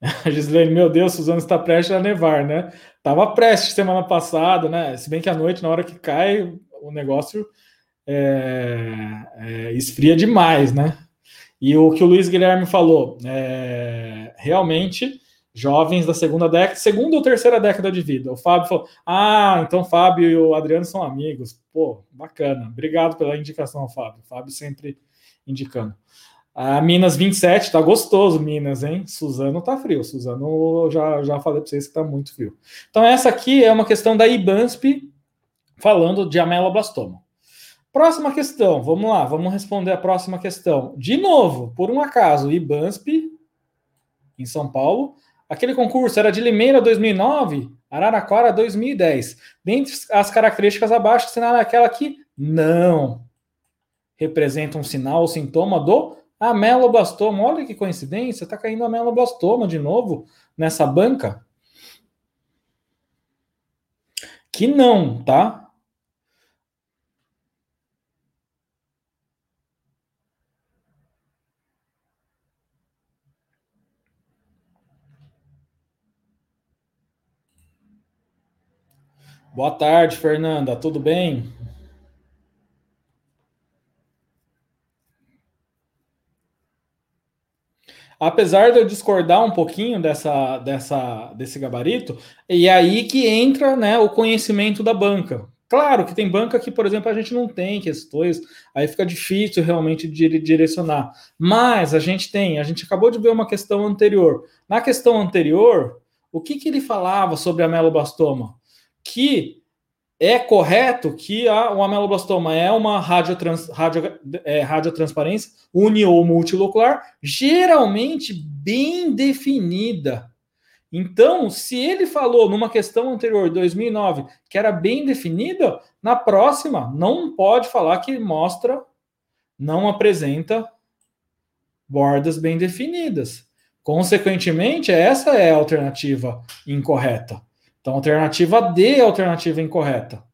A meu Deus, Suzano está prestes a nevar, né? Tava prestes semana passada, né? Se bem que à noite, na hora que cai, o negócio é, é, esfria demais, né? E o que o Luiz Guilherme falou, é, realmente, jovens da segunda década, segunda ou terceira década de vida. O Fábio falou: Ah, então o Fábio e o Adriano são amigos. Pô, bacana. Obrigado pela indicação, Fábio. O Fábio sempre indicando. A Minas 27, tá gostoso, Minas, hein? Suzano tá frio. Suzano, já, já falei para vocês que tá muito frio. Então, essa aqui é uma questão da IBANSP, falando de ameloblastoma. Próxima questão, vamos lá, vamos responder a próxima questão. De novo, por um acaso, IBANSP, em São Paulo, aquele concurso era de Limeira 2009, Araraquara 2010. Dentre as características abaixo, assinala aquela que não representa um sinal ou sintoma do ameloblastoma. Olha que coincidência, está caindo ameloblastoma de novo nessa banca. Que não, tá? Boa tarde, Fernanda. Tudo bem? Apesar de eu discordar um pouquinho dessa, dessa, desse gabarito, e é aí que entra né, o conhecimento da banca. Claro que tem banca que, por exemplo, a gente não tem questões, aí fica difícil realmente de direcionar. Mas a gente tem, a gente acabou de ver uma questão anterior. Na questão anterior, o que, que ele falava sobre a melobastoma? Que é correto que a, o ameloblastoma é uma radiotrans, radio, é, radiotransparência uni ou multilocular, geralmente bem definida. Então, se ele falou numa questão anterior, 2009, que era bem definida, na próxima não pode falar que mostra, não apresenta bordas bem definidas. Consequentemente, essa é a alternativa incorreta. Então, alternativa D é a alternativa incorreta.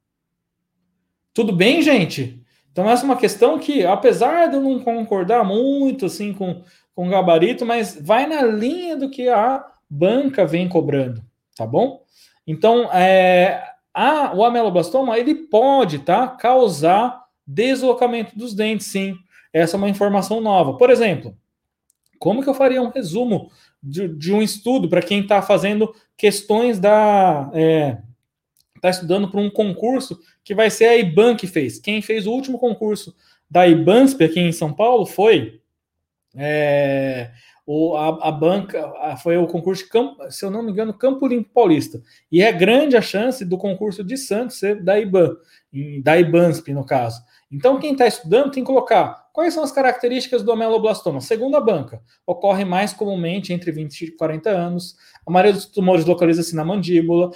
Tudo bem, gente? Então, essa é uma questão que, apesar de eu não concordar muito assim com, com o gabarito, mas vai na linha do que a banca vem cobrando, tá bom? Então, é, a, o ameloblastoma, ele pode tá, causar deslocamento dos dentes, sim. Essa é uma informação nova. Por exemplo, como que eu faria um resumo de, de um estudo para quem está fazendo questões da. Está é, tá estudando para um concurso que vai ser a IBAN que fez. Quem fez o último concurso da IBANSP aqui em São Paulo foi. É, o, a, a, banca a, foi o concurso, de, se eu não me engano, Campo Limpo Paulista. E é grande a chance do concurso de Santos ser da IBAN, da IBANSP, no caso. Então, quem está estudando tem que colocar quais são as características do ameloblastoma. Segundo a banca, ocorre mais comumente entre 20 e 40 anos. A maioria dos tumores localiza-se na mandíbula.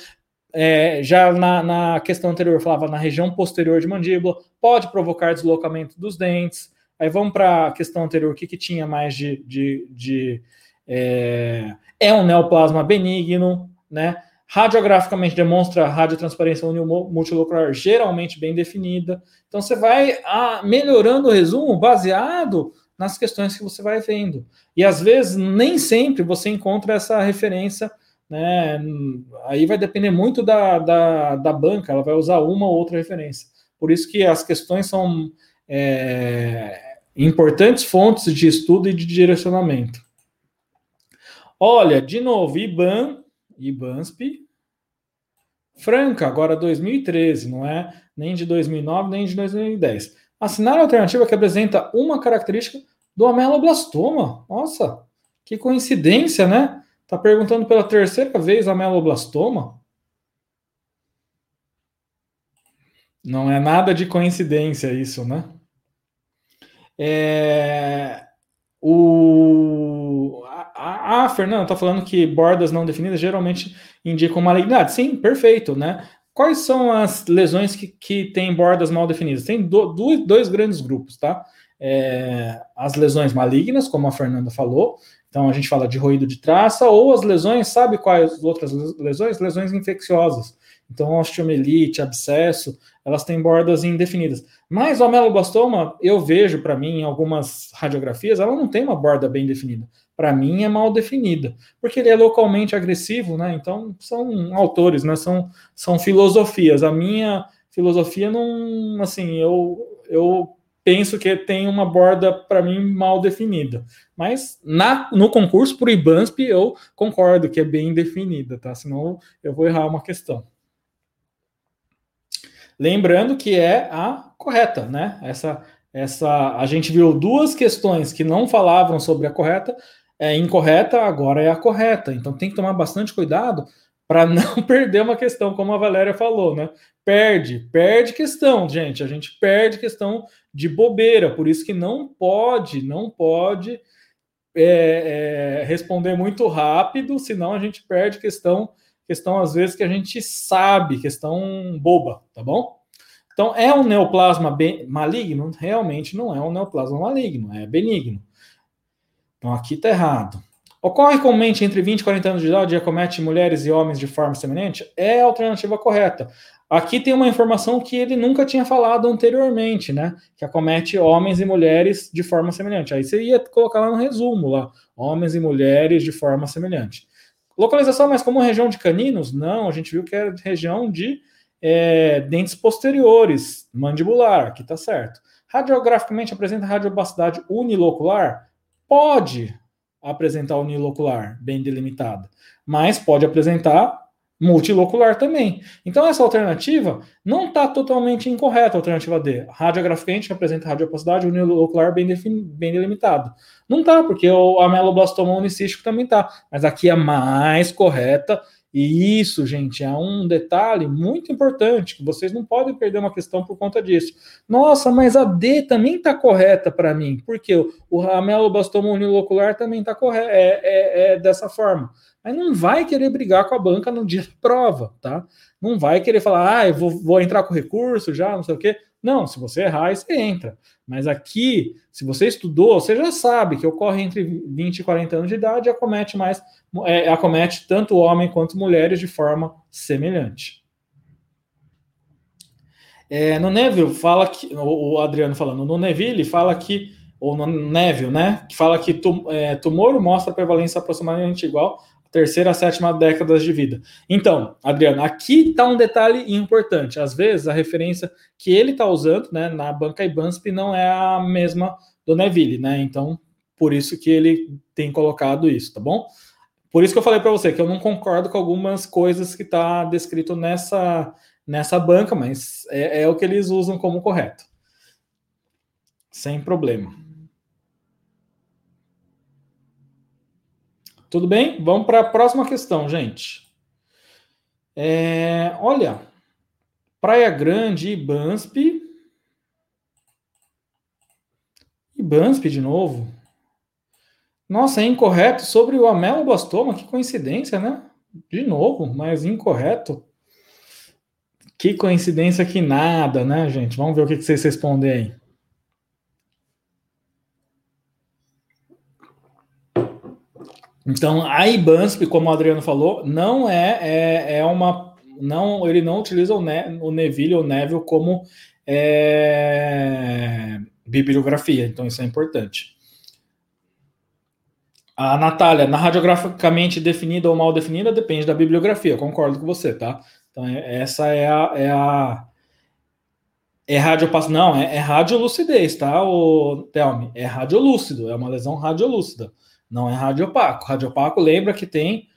É, já na, na, questão anterior, falava na região posterior de mandíbula, pode provocar deslocamento dos dentes. Aí vamos para a questão anterior, o que, que tinha mais de. de, de é, é um neoplasma benigno, né? Radiograficamente demonstra radiotransparência multilocular geralmente bem definida. Então você vai a, melhorando o resumo baseado nas questões que você vai vendo. E às vezes nem sempre você encontra essa referência, né? Aí vai depender muito da, da, da banca, ela vai usar uma ou outra referência. Por isso que as questões são é, importantes fontes de estudo e de direcionamento. Olha, de novo, IBAN IBANSP. Franca, agora 2013, não é nem de 2009 nem de 2010. Assinar a alternativa que apresenta uma característica do ameloblastoma. Nossa, que coincidência, né? Tá perguntando pela terceira vez ameloblastoma. Não é nada de coincidência isso, né? É, o, ah, Fernando, tá falando que bordas não definidas geralmente indicam malignidade. Sim, perfeito, né? Quais são as lesões que, que têm bordas mal definidas? Tem do, do, dois grandes grupos, tá? É, as lesões malignas, como a Fernanda falou, então a gente fala de roído de traça, ou as lesões, sabe quais outras lesões? Lesões infecciosas. Então, osteomielite, abscesso, elas têm bordas indefinidas. Mas o ameloblastoma, eu vejo para mim em algumas radiografias, ela não tem uma borda bem definida para mim, é mal definida, porque ele é localmente agressivo, né? Então, são autores, né? São, são filosofias. A minha filosofia não, assim, eu, eu penso que tem uma borda, para mim, mal definida. Mas na, no concurso, por IBANSP, eu concordo que é bem definida, tá? Senão eu vou errar uma questão. Lembrando que é a correta, né? Essa, essa, a gente viu duas questões que não falavam sobre a correta, é incorreta, agora é a correta. Então tem que tomar bastante cuidado para não perder uma questão, como a Valéria falou, né? Perde, perde questão, gente. A gente perde questão de bobeira, por isso que não pode, não pode é, é, responder muito rápido, senão a gente perde questão, questão às vezes que a gente sabe, questão boba, tá bom? Então, é um neoplasma maligno? Realmente não é um neoplasma maligno, é benigno. Então, aqui está errado. Ocorre comumente entre 20 e 40 anos de idade e acomete mulheres e homens de forma semelhante? É a alternativa correta. Aqui tem uma informação que ele nunca tinha falado anteriormente, né? Que acomete homens e mulheres de forma semelhante. Aí você ia colocar lá no resumo, lá, homens e mulheres de forma semelhante. Localização, mas como região de caninos? Não, a gente viu que é região de é, dentes posteriores, mandibular, que está certo. Radiograficamente apresenta radiopacidade unilocular? Pode apresentar unilocular, bem delimitada, mas pode apresentar multilocular também. Então, essa alternativa não está totalmente incorreta, a alternativa D. Radiograficamente apresenta radiopacidade unilocular bem, bem delimitado. Não está, porque o ameloblastoma unicístico também está. Mas aqui é mais correta. E isso, gente, é um detalhe muito importante, que vocês não podem perder uma questão por conta disso. Nossa, mas a D também está correta para mim, porque o ameloblastoma unilocular também está correto, é, é, é dessa forma mas não vai querer brigar com a banca no dia da prova, tá? Não vai querer falar, ah, eu vou, vou entrar com recurso já, não sei o quê. Não, se você errar, você entra. Mas aqui, se você estudou, você já sabe que ocorre entre 20 e 40 anos de idade e acomete mais, é, acomete tanto homem quanto mulheres de forma semelhante. É, no Neville fala que, o Adriano falando, no Neville fala que, ou no Neville, né, que fala que é, tumor mostra prevalência aproximadamente igual terceira a sétima décadas de vida. Então, Adriano, aqui está um detalhe importante. Às vezes, a referência que ele está usando né, na banca IBANSP não é a mesma do Neville, né? Então, por isso que ele tem colocado isso, tá bom? Por isso que eu falei para você que eu não concordo com algumas coisas que está descrito nessa, nessa banca, mas é, é o que eles usam como correto. Sem problema. Tudo bem? Vamos para a próxima questão, gente. É, olha, Praia Grande e Bansp. E Bansp de novo. Nossa, é incorreto sobre o ameloblastoma. Que coincidência, né? De novo, mas incorreto. Que coincidência que nada, né, gente? Vamos ver o que vocês respondem aí. Então, a IBANSP, como o Adriano falou, não é, é, é uma. Não, ele não utiliza o, ne, o Neville ou Neville como é, bibliografia, então isso é importante. A Natália, na radiograficamente definida ou mal definida, depende da bibliografia, concordo com você, tá? Então, é, essa é a. É a é radiopass... Não, é, é radiolucidez, tá, o Thelme? É radiolúcido, é uma lesão radiolúcida. Não é radiopaco. Radiopaco lembra que tem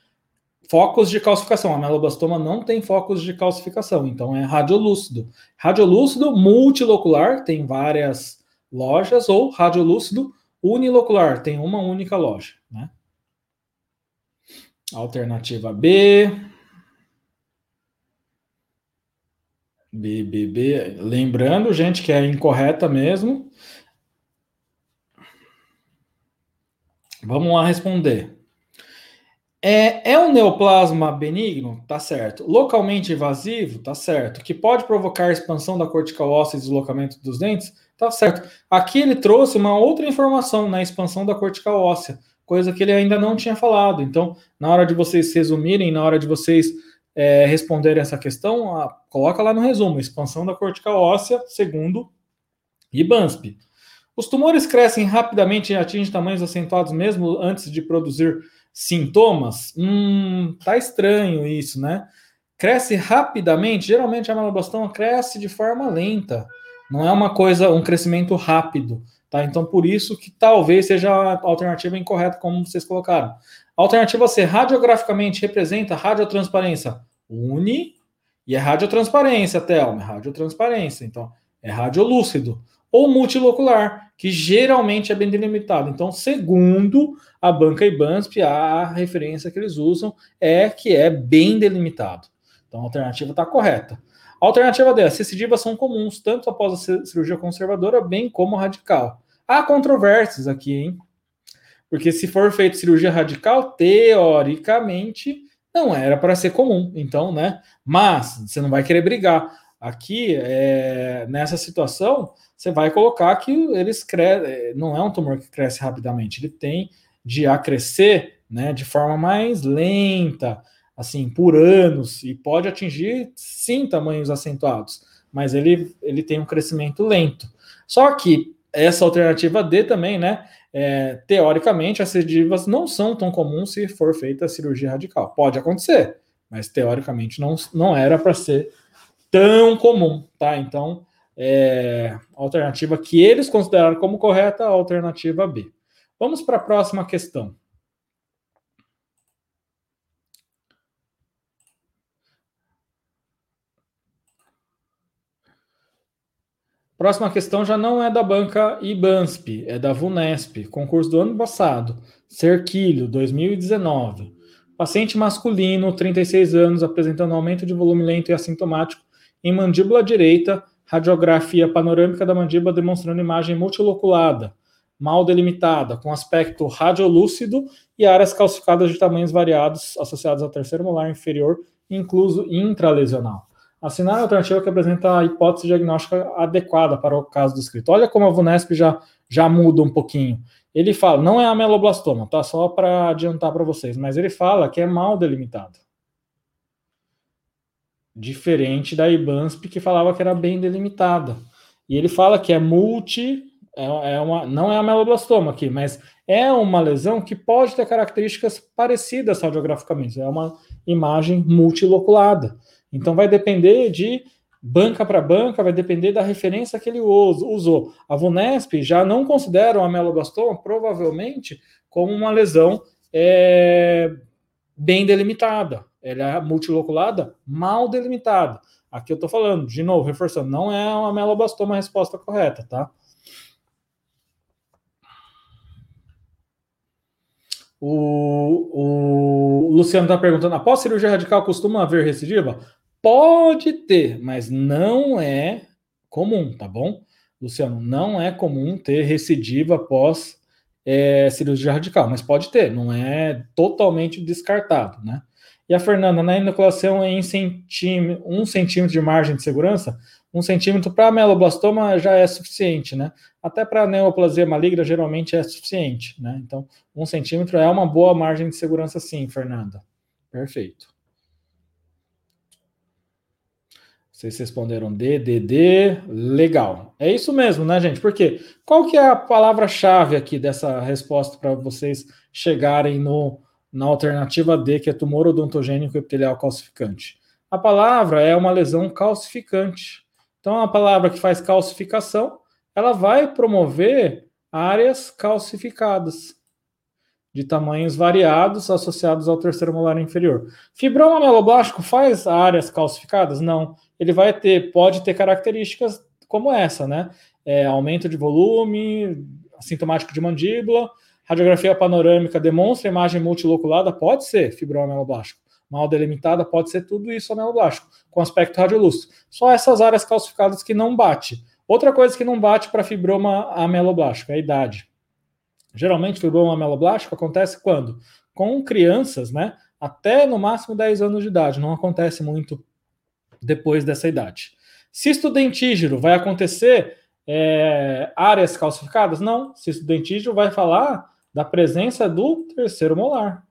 focos de calcificação. A meloblastoma não tem focos de calcificação, então é radiolúcido. Radiolúcido multilocular, tem várias lojas, ou radiolúcido unilocular, tem uma única loja. Né? Alternativa B. B, B, B. Lembrando, gente, que é incorreta mesmo. Vamos lá responder. É, é um neoplasma benigno? Tá certo. Localmente invasivo? Tá certo. Que pode provocar expansão da cortical óssea e deslocamento dos dentes? Tá certo. Aqui ele trouxe uma outra informação na expansão da cortical óssea, coisa que ele ainda não tinha falado. Então, na hora de vocês resumirem, na hora de vocês é, responderem essa questão, a, coloca lá no resumo: expansão da cortical óssea, segundo IBANSP. Os tumores crescem rapidamente e atingem tamanhos acentuados mesmo antes de produzir sintomas? Hum, tá estranho isso, né? Cresce rapidamente, geralmente a meloblastoma cresce de forma lenta. Não é uma coisa, um crescimento rápido, tá? Então por isso que talvez seja a alternativa incorreta como vocês colocaram. A alternativa C, radiograficamente representa radiotransparência. Uni e é radiotransparência, Thelma, é radiotransparência. Então, é radiolúcido ou multilocular, que geralmente é bem delimitado. Então, segundo a banca IBANSP, a referência que eles usam é que é bem delimitado. Então, a alternativa está correta. A alternativa D, as recidivas são comuns, tanto após a cirurgia conservadora, bem como radical. Há controvérsias aqui, hein? Porque se for feito cirurgia radical, teoricamente não era para ser comum. Então, né? Mas você não vai querer brigar. Aqui, é, nessa situação, você vai colocar que eles crescem. Não é um tumor que cresce rapidamente, ele tem de a crescer né, de forma mais lenta, assim, por anos, e pode atingir sim tamanhos acentuados, mas ele, ele tem um crescimento lento. Só que essa alternativa D também, né? É, teoricamente, as recidivas não são tão comuns se for feita a cirurgia radical. Pode acontecer, mas teoricamente não, não era para ser tão comum, tá? Então, é, a alternativa que eles consideraram como correta, a alternativa B. Vamos para a próxima questão. Próxima questão já não é da banca IBANSP, é da VUNESP, concurso do ano passado, Cerquilho, 2019. Paciente masculino, 36 anos, apresentando aumento de volume lento e assintomático em mandíbula direita, radiografia panorâmica da mandíbula demonstrando imagem multiloculada, mal delimitada, com aspecto radiolúcido e áreas calcificadas de tamanhos variados associadas ao terceiro molar inferior, incluso intralesional. Assinar a alternativa que apresenta a hipótese diagnóstica adequada para o caso descrito. Olha como a VUNESP já, já muda um pouquinho. Ele fala, não é ameloblastoma, tá? Só para adiantar para vocês, mas ele fala que é mal delimitado. Diferente da IBANSP, que falava que era bem delimitada. E ele fala que é multi, é, é uma, não é ameloblastoma aqui, mas é uma lesão que pode ter características parecidas radiograficamente. É uma imagem multiloculada. Então vai depender de banca para banca, vai depender da referência que ele usou. A VUNESP já não considera o ameloblastoma, provavelmente, como uma lesão é, bem delimitada. Ela é multiloculada, mal delimitada. Aqui eu estou falando, de novo, reforçando, não é uma ameloblastoma a resposta correta, tá? O, o Luciano está perguntando: após cirurgia radical costuma haver recidiva? Pode ter, mas não é comum, tá bom? Luciano, não é comum ter recidiva após é, cirurgia radical, mas pode ter, não é totalmente descartado, né? E a Fernanda, na inoculação em centímetro, um centímetro de margem de segurança, um centímetro para meloblastoma já é suficiente, né? Até para neoplasia maligna geralmente é suficiente, né? Então, um centímetro é uma boa margem de segurança, sim, Fernanda. Perfeito. Vocês responderam D, D, D, legal. É isso mesmo, né, gente? Porque qual que é a palavra-chave aqui dessa resposta para vocês chegarem no, na alternativa D, que é tumor odontogênico epitelial calcificante? A palavra é uma lesão calcificante. Então, a palavra que faz calcificação, ela vai promover áreas calcificadas de tamanhos variados associados ao terceiro molar inferior. Fibroma meloblástico faz áreas calcificadas? Não ele vai ter, pode ter características como essa, né? É, aumento de volume, assintomático de mandíbula, radiografia panorâmica demonstra imagem multiloculada, pode ser fibroma ameloblástico. Mal delimitada, pode ser tudo isso ameloblástico, com aspecto radiolúcido. Só essas áreas calcificadas que não bate. Outra coisa que não bate para fibroma ameloblástico é a idade. Geralmente, fibroma ameloblástico acontece quando? Com crianças, né? Até no máximo 10 anos de idade. Não acontece muito depois dessa idade. Cisto dentígero vai acontecer é, áreas calcificadas? Não. Cisto dentígero vai falar da presença do terceiro molar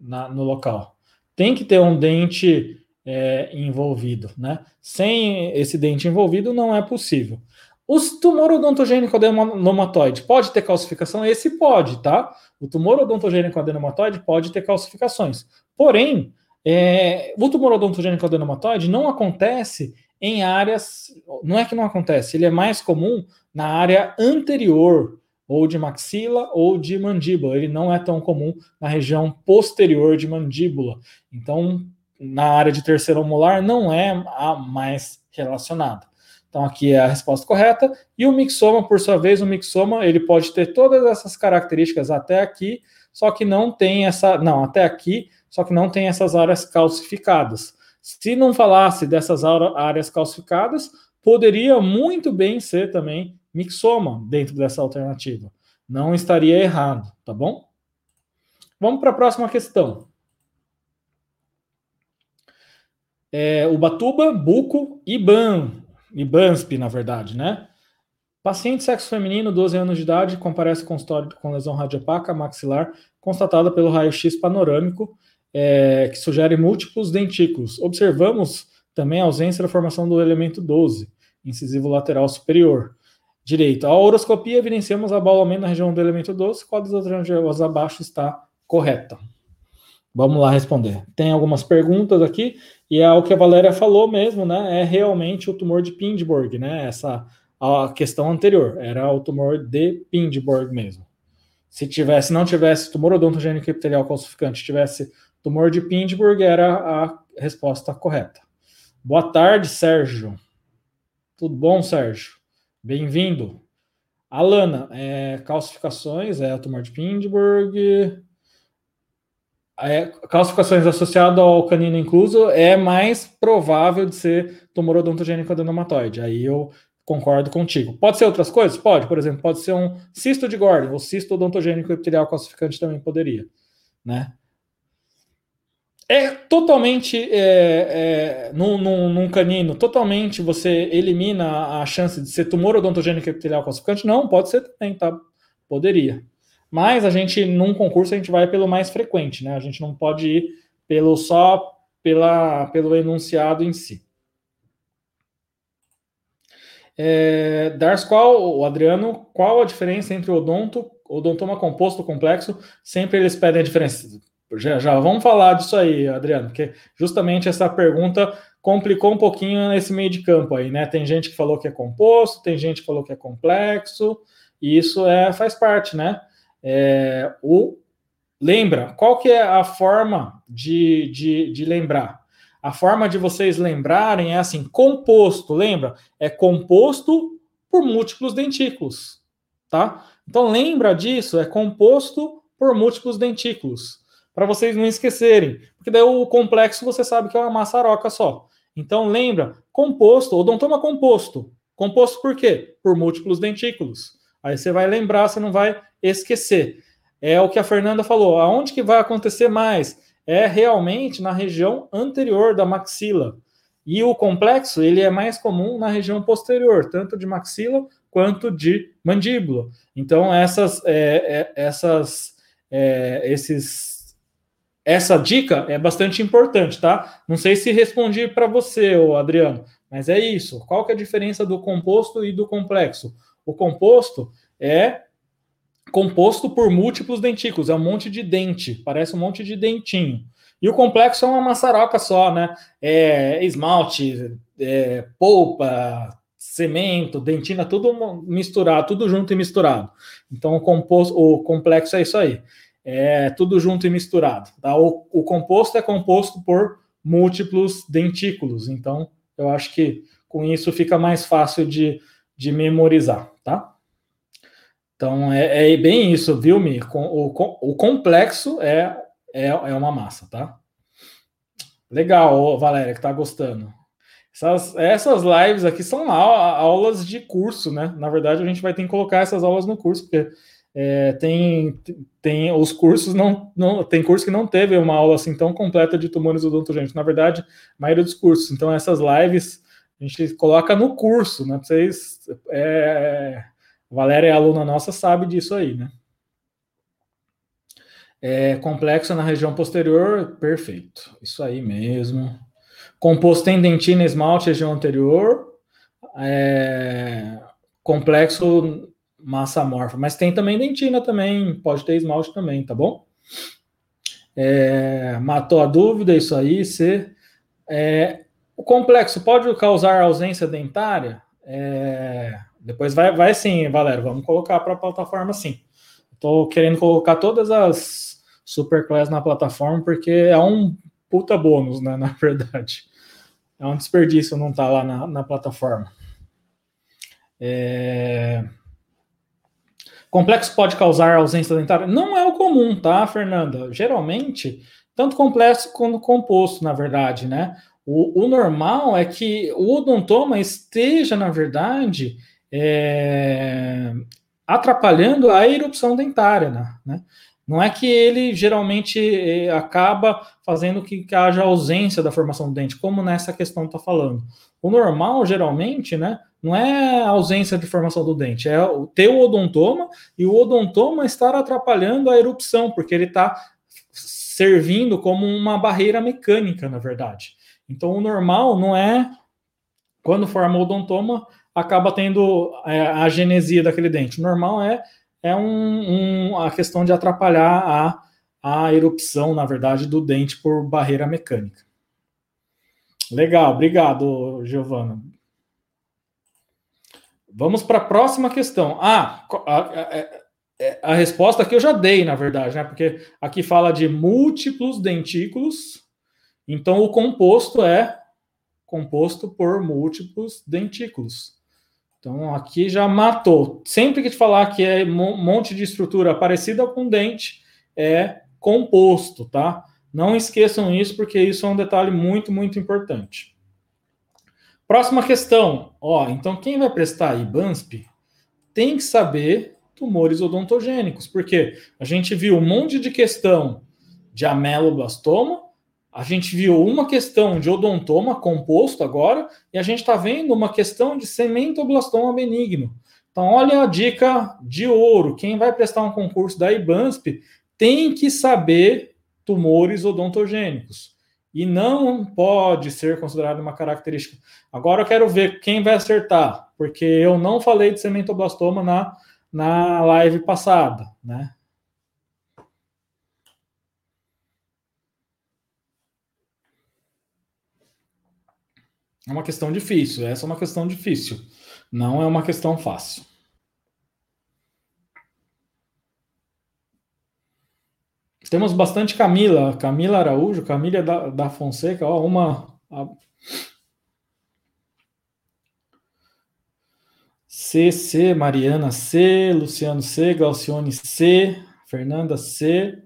na, no local. Tem que ter um dente é, envolvido, né? Sem esse dente envolvido não é possível. Os tumor odontogênico adenomatoide pode ter calcificação? Esse pode, tá? O tumor odontogênico adenomatoide pode ter calcificações. Porém, é, o tumor odontogênico adenomatoide não acontece em áreas. Não é que não acontece, ele é mais comum na área anterior, ou de maxila ou de mandíbula. Ele não é tão comum na região posterior de mandíbula. Então, na área de terceiro molar, não é a mais relacionada. Então, aqui é a resposta correta. E o mixoma, por sua vez, o mixoma, ele pode ter todas essas características até aqui, só que não tem essa. Não, até aqui só que não tem essas áreas calcificadas. Se não falasse dessas áreas calcificadas, poderia muito bem ser também mixoma dentro dessa alternativa. Não estaria errado, tá bom? Vamos para a próxima questão. É, Ubatuba, Buco e Ban, Ibansp, na verdade, né? Paciente sexo feminino, 12 anos de idade, comparece com com lesão radiopaca maxilar constatada pelo raio-x panorâmico, é, que sugere múltiplos dentículos. Observamos também a ausência da formação do elemento 12, incisivo lateral superior. Direito. A horoscopia evidenciamos abaulamento na região do elemento 12, qual das outras abaixo está correta? Vamos lá responder. Tem algumas perguntas aqui, e é o que a Valéria falou mesmo, né? É realmente o tumor de Pindborg, né? Essa a questão anterior, era o tumor de Pindborg mesmo. Se tivesse, não tivesse tumor odontogênico epitelial calcificante, tivesse tumor de Pindborg, era a resposta correta. Boa tarde, Sérgio. Tudo bom, Sérgio? Bem-vindo. Alana, é, calcificações, é tumor de Pindborg. É, calcificações associadas ao canino incluso é mais provável de ser tumor odontogênico adenomatoide. Aí eu Concordo contigo. Pode ser outras coisas? Pode, por exemplo, pode ser um cisto de Gordon, ou cisto odontogênico epitelial calcificante também poderia, né? É totalmente, é, é, num, num, num, canino, totalmente você elimina a chance de ser tumor odontogênico epitelial calcificante? Não, pode ser também, tá? Poderia. Mas a gente, num concurso, a gente vai pelo mais frequente, né? A gente não pode ir pelo só pela, pelo enunciado em si. É, Dars, qual, o Adriano, qual a diferença entre odonto, odontoma composto complexo? Sempre eles pedem a diferença. Já, já vamos falar disso aí, Adriano, porque justamente essa pergunta complicou um pouquinho nesse meio de campo aí, né? Tem gente que falou que é composto, tem gente que falou que é complexo, e isso é, faz parte, né? É, o, lembra, qual que é a forma de, de, de lembrar? A forma de vocês lembrarem é assim: composto, lembra? É composto por múltiplos dentículos, tá? Então lembra disso, é composto por múltiplos dentículos, para vocês não esquecerem, porque daí o complexo você sabe que é uma maçaroca só. Então lembra, composto, odontoma composto. Composto por quê? Por múltiplos dentículos. Aí você vai lembrar, você não vai esquecer. É o que a Fernanda falou. Aonde que vai acontecer mais? é realmente na região anterior da maxila. E o complexo ele é mais comum na região posterior, tanto de maxila quanto de mandíbula. Então essas, é, é, essas, é, esses, essa dica é bastante importante, tá? Não sei se respondi para você, Adriano, mas é isso. Qual que é a diferença do composto e do complexo? O composto é composto por múltiplos dentículos, é um monte de dente, parece um monte de dentinho. E o complexo é uma maçaroca só, né? É esmalte, é, polpa, cimento, dentina, tudo misturado, tudo junto e misturado. Então o, composto, o complexo é isso aí. É tudo junto e misturado. Tá? O, o composto é composto por múltiplos dentículos. Então, eu acho que com isso fica mais fácil de, de memorizar, tá? Então é, é bem isso, viu, Mi? O, o complexo é, é, é uma massa, tá? Legal, Valéria, que tá gostando. Essas, essas lives aqui são aulas de curso, né? Na verdade, a gente vai ter que colocar essas aulas no curso, porque é, tem, tem os cursos não, não tem curso que não teve uma aula assim tão completa de tumores odontogênicos. Na verdade, a maioria dos cursos. Então, essas lives a gente coloca no curso, né? Pra vocês é, Valéria é aluna nossa, sabe disso aí, né? É complexo na região posterior, perfeito. Isso aí mesmo. Composto em dentina, esmalte, região anterior. É, complexo massa amorfa, mas tem também dentina também, pode ter esmalte também, tá bom? É, matou a dúvida, isso aí. Se, é, o complexo pode causar ausência dentária? É, depois vai, vai sim, Valério, vamos colocar para a plataforma sim. Estou querendo colocar todas as superclass na plataforma porque é um puta bônus, né, na verdade. É um desperdício não estar tá lá na, na plataforma. É... Complexo pode causar ausência dentária? Não é o comum, tá, Fernanda? Geralmente, tanto complexo quanto composto, na verdade, né? O, o normal é que o odontoma esteja, na verdade, é, atrapalhando a erupção dentária, né? né? Não é que ele geralmente eh, acaba fazendo que haja ausência da formação do dente, como nessa questão está falando. O normal, geralmente, né, não é a ausência de formação do dente, é ter o odontoma e o odontoma estar atrapalhando a erupção, porque ele está servindo como uma barreira mecânica, na verdade. Então, o normal não é quando forma o odontoma, acaba tendo é, a genesia daquele dente. O normal é, é um, um, a questão de atrapalhar a, a erupção, na verdade, do dente por barreira mecânica. Legal, obrigado, Giovana. Vamos para a próxima questão. Ah, a, a, a, resposta aqui eu já dei, na verdade, né? Porque aqui fala de múltiplos dentículos. Então, o composto é composto por múltiplos dentículos. Então, aqui já matou. Sempre que te falar que é um monte de estrutura parecida com dente, é composto, tá? Não esqueçam isso, porque isso é um detalhe muito, muito importante. Próxima questão. Ó, então, quem vai prestar IBANSP tem que saber tumores odontogênicos, porque a gente viu um monte de questão de ameloblastoma, a gente viu uma questão de odontoma composto agora, e a gente está vendo uma questão de cementoblastoma benigno. Então, olha a dica de ouro. Quem vai prestar um concurso da IBANSP tem que saber tumores odontogênicos. E não pode ser considerado uma característica. Agora eu quero ver quem vai acertar, porque eu não falei de cementoblastoma na, na live passada, né? É uma questão difícil. Essa é uma questão difícil. Não é uma questão fácil. Temos bastante Camila, Camila Araújo, Camila da, da Fonseca, ó, uma. A... CC, Mariana C, Luciano C, Glaucione C, Fernanda C.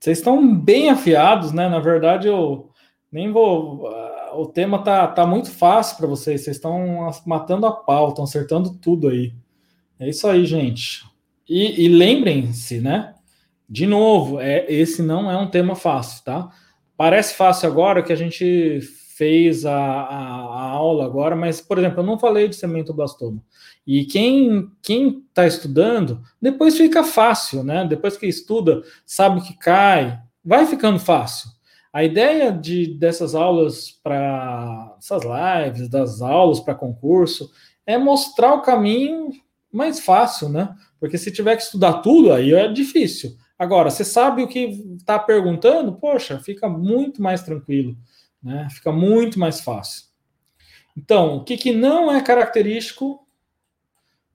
Vocês estão bem afiados, né? Na verdade, eu nem vou o tema tá, tá muito fácil para vocês. Vocês estão matando a pau, estão acertando tudo aí. É isso aí, gente. E, e lembrem-se, né? De novo, é, esse não é um tema fácil, tá? Parece fácil agora que a gente fez a, a, a aula agora, mas, por exemplo, eu não falei de cementoblastoma. E quem quem está estudando, depois fica fácil, né? Depois que estuda, sabe que cai, vai ficando fácil. A ideia de, dessas aulas para essas lives, das aulas para concurso, é mostrar o caminho mais fácil, né? Porque se tiver que estudar tudo, aí é difícil. Agora, você sabe o que está perguntando, poxa, fica muito mais tranquilo, né? Fica muito mais fácil. Então, o que, que não é característico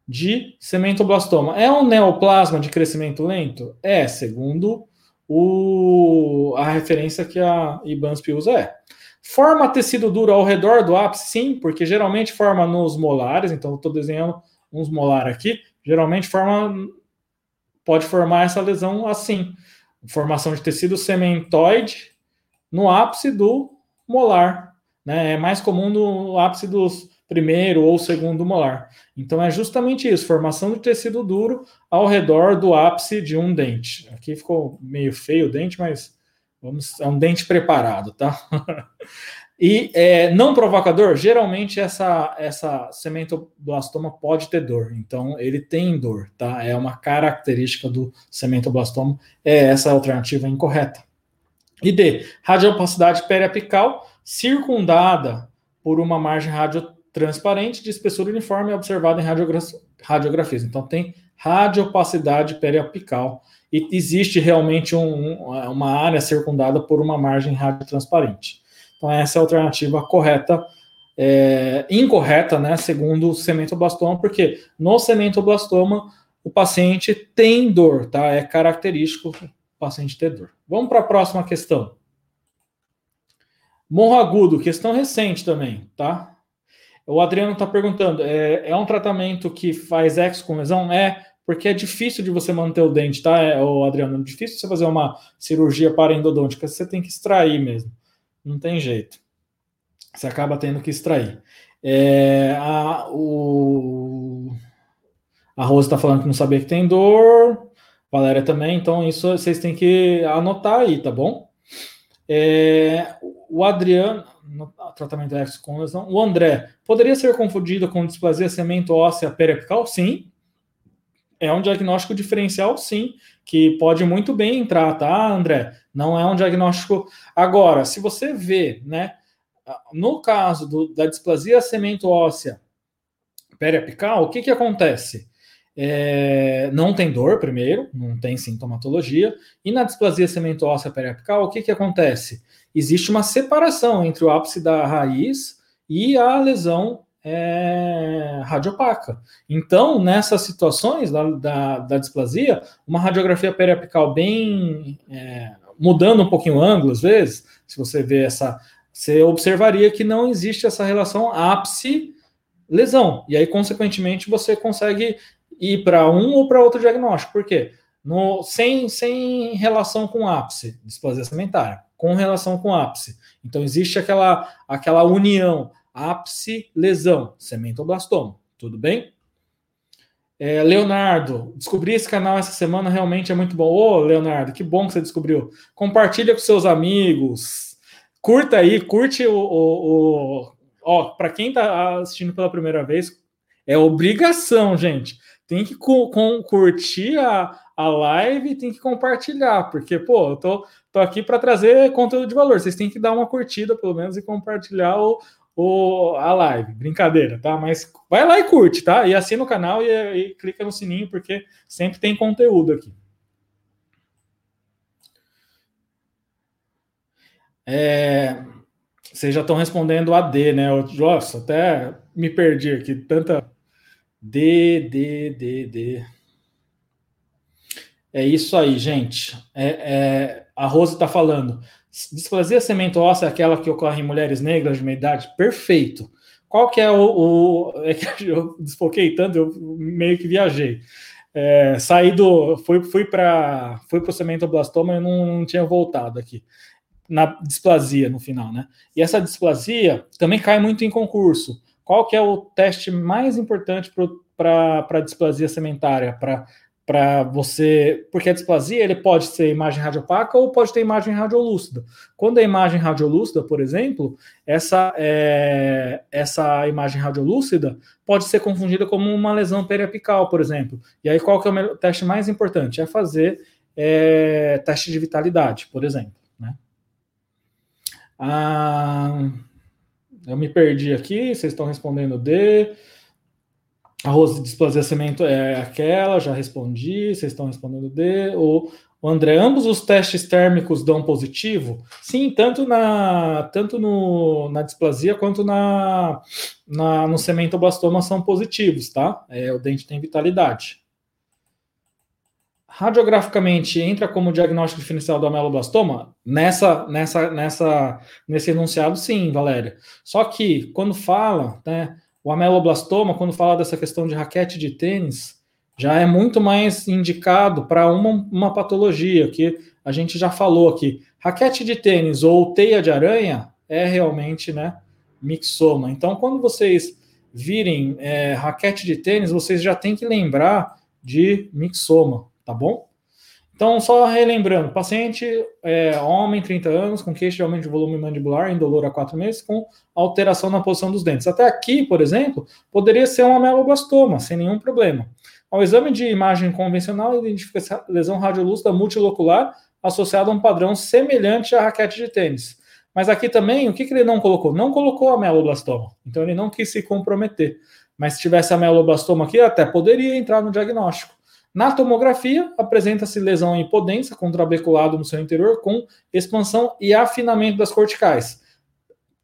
de sementoblastoma? É um neoplasma de crescimento lento? É, segundo o, a referência que a IBANSP usa é. Forma tecido duro ao redor do ápice? Sim, porque geralmente forma nos molares, então estou desenhando uns molar aqui, geralmente forma pode formar essa lesão assim. Formação de tecido sementoide no ápice do molar. Né? É mais comum no ápice dos primeiro ou segundo molar. Então é justamente isso, formação de tecido duro ao redor do ápice de um dente. Aqui ficou meio feio o dente, mas vamos, é um dente preparado, tá? e é, não provocador, geralmente essa essa cementoblastoma pode ter dor, então ele tem dor, tá? É uma característica do cementoblastoma, é essa alternativa incorreta. E D, radiopacidade periapical circundada por uma margem radio transparente de espessura uniforme observada em radiogra radiografias. Então tem radiopacidade periapical e existe realmente um, uma área circundada por uma margem radiotransparente. Então essa é a alternativa correta, é, incorreta, né, segundo o cementoblastoma, porque no cementoblastoma o paciente tem dor, tá? É característico o paciente ter dor. Vamos para a próxima questão. Morro agudo, questão recente também, tá? O Adriano está perguntando: é, é, um tratamento que faz ex com lesão? É, porque é difícil de você manter o dente, tá, é, o Adriano? É difícil você fazer uma cirurgia endodôntica, você tem que extrair mesmo. Não tem jeito. Você acaba tendo que extrair. É, a, o... A Rosa está falando que não sabia que tem dor. Valéria também, então isso vocês têm que anotar aí, tá bom? É, o Adriano, no tratamento X com lesão. O André, poderia ser confundido com displasia semento óssea periapical? Sim. É um diagnóstico diferencial, sim, que pode muito bem entrar, tá, André? Não é um diagnóstico. Agora, se você vê, né, no caso do, da displasia semento óssea periapical, o que, que acontece? É, não tem dor, primeiro, não tem sintomatologia. E na displasia semento óssea periapical, o que, que acontece? Existe uma separação entre o ápice da raiz e a lesão é, radiopaca. Então, nessas situações da, da, da, displasia, uma radiografia periapical bem é, mudando um pouquinho o ângulo, às vezes, se você vê essa, você observaria que não existe essa relação ápice-lesão. E aí, consequentemente, você consegue ir para um ou para outro diagnóstico. Por quê? No, sem, sem relação com ápice, displasia sementária, com relação com ápice. Então, existe aquela, aquela união ápice-lesão, sementoblastoma. Tudo bem? É, Leonardo, descobri esse canal essa semana, realmente é muito bom. Ô, Leonardo, que bom que você descobriu. Compartilha com seus amigos. Curta aí, curte o. o, o... Ó, para quem está assistindo pela primeira vez, é obrigação, gente. Tem que com, com, curtir a, a live e tem que compartilhar, porque, pô, eu tô, tô aqui para trazer conteúdo de valor. Vocês têm que dar uma curtida, pelo menos, e compartilhar o, o, a live. Brincadeira, tá? Mas vai lá e curte, tá? E assina o canal e, e clica no sininho, porque sempre tem conteúdo aqui. É, vocês já estão respondendo a D, né? Nossa, até me perdi aqui. Tanta. D, D, D, D. É isso aí, gente. É, é, a Rose está falando. Displasia semento óssea é aquela que ocorre em mulheres negras de meia idade? Perfeito. Qual que é o. o é que eu desfoquei tanto, eu meio que viajei. É, saí do. Fui, fui para fui o sementoblastoma e não, não tinha voltado aqui. Na displasia no final, né? E essa displasia também cai muito em concurso. Qual que é o teste mais importante para a displasia sementária? Para para você, porque a displasia ele pode ser imagem radiopaca ou pode ter imagem radiolúcida. Quando é imagem radiolúcida, por exemplo, essa é, essa imagem radiolúcida pode ser confundida como uma lesão periapical, por exemplo. E aí qual que é o teste mais importante? É fazer é, teste de vitalidade, por exemplo. Né? Ah, eu me perdi aqui, vocês estão respondendo D. Arroz de displasia cimento é aquela, já respondi, vocês estão respondendo D. O, o André, ambos os testes térmicos dão positivo? Sim, tanto na tanto no, na displasia quanto na, na no cementoblastoma são positivos, tá? É, o dente tem vitalidade. Radiograficamente entra como diagnóstico diferencial do ameloblastoma? Nessa, nessa, nessa, nesse enunciado, sim, Valéria. Só que quando fala, né? O ameloblastoma, quando fala dessa questão de raquete de tênis, já é muito mais indicado para uma, uma patologia que a gente já falou aqui. Raquete de tênis ou teia de aranha é realmente né, mixoma. Então, quando vocês virem é, raquete de tênis, vocês já têm que lembrar de mixoma, tá bom? Então, só relembrando, paciente é, homem, 30 anos, com queixa de aumento de volume mandibular, indolor há 4 meses, com alteração na posição dos dentes. Até aqui, por exemplo, poderia ser um ameloblastoma, sem nenhum problema. Ao exame de imagem convencional, identifica lesão radiolúcida multilocular associada a um padrão semelhante à raquete de tênis. Mas aqui também, o que, que ele não colocou? Não colocou ameloblastoma. Então, ele não quis se comprometer. Mas se tivesse ameloblastoma aqui, até poderia entrar no diagnóstico. Na tomografia, apresenta-se lesão em hipodência com trabeculado no seu interior, com expansão e afinamento das corticais.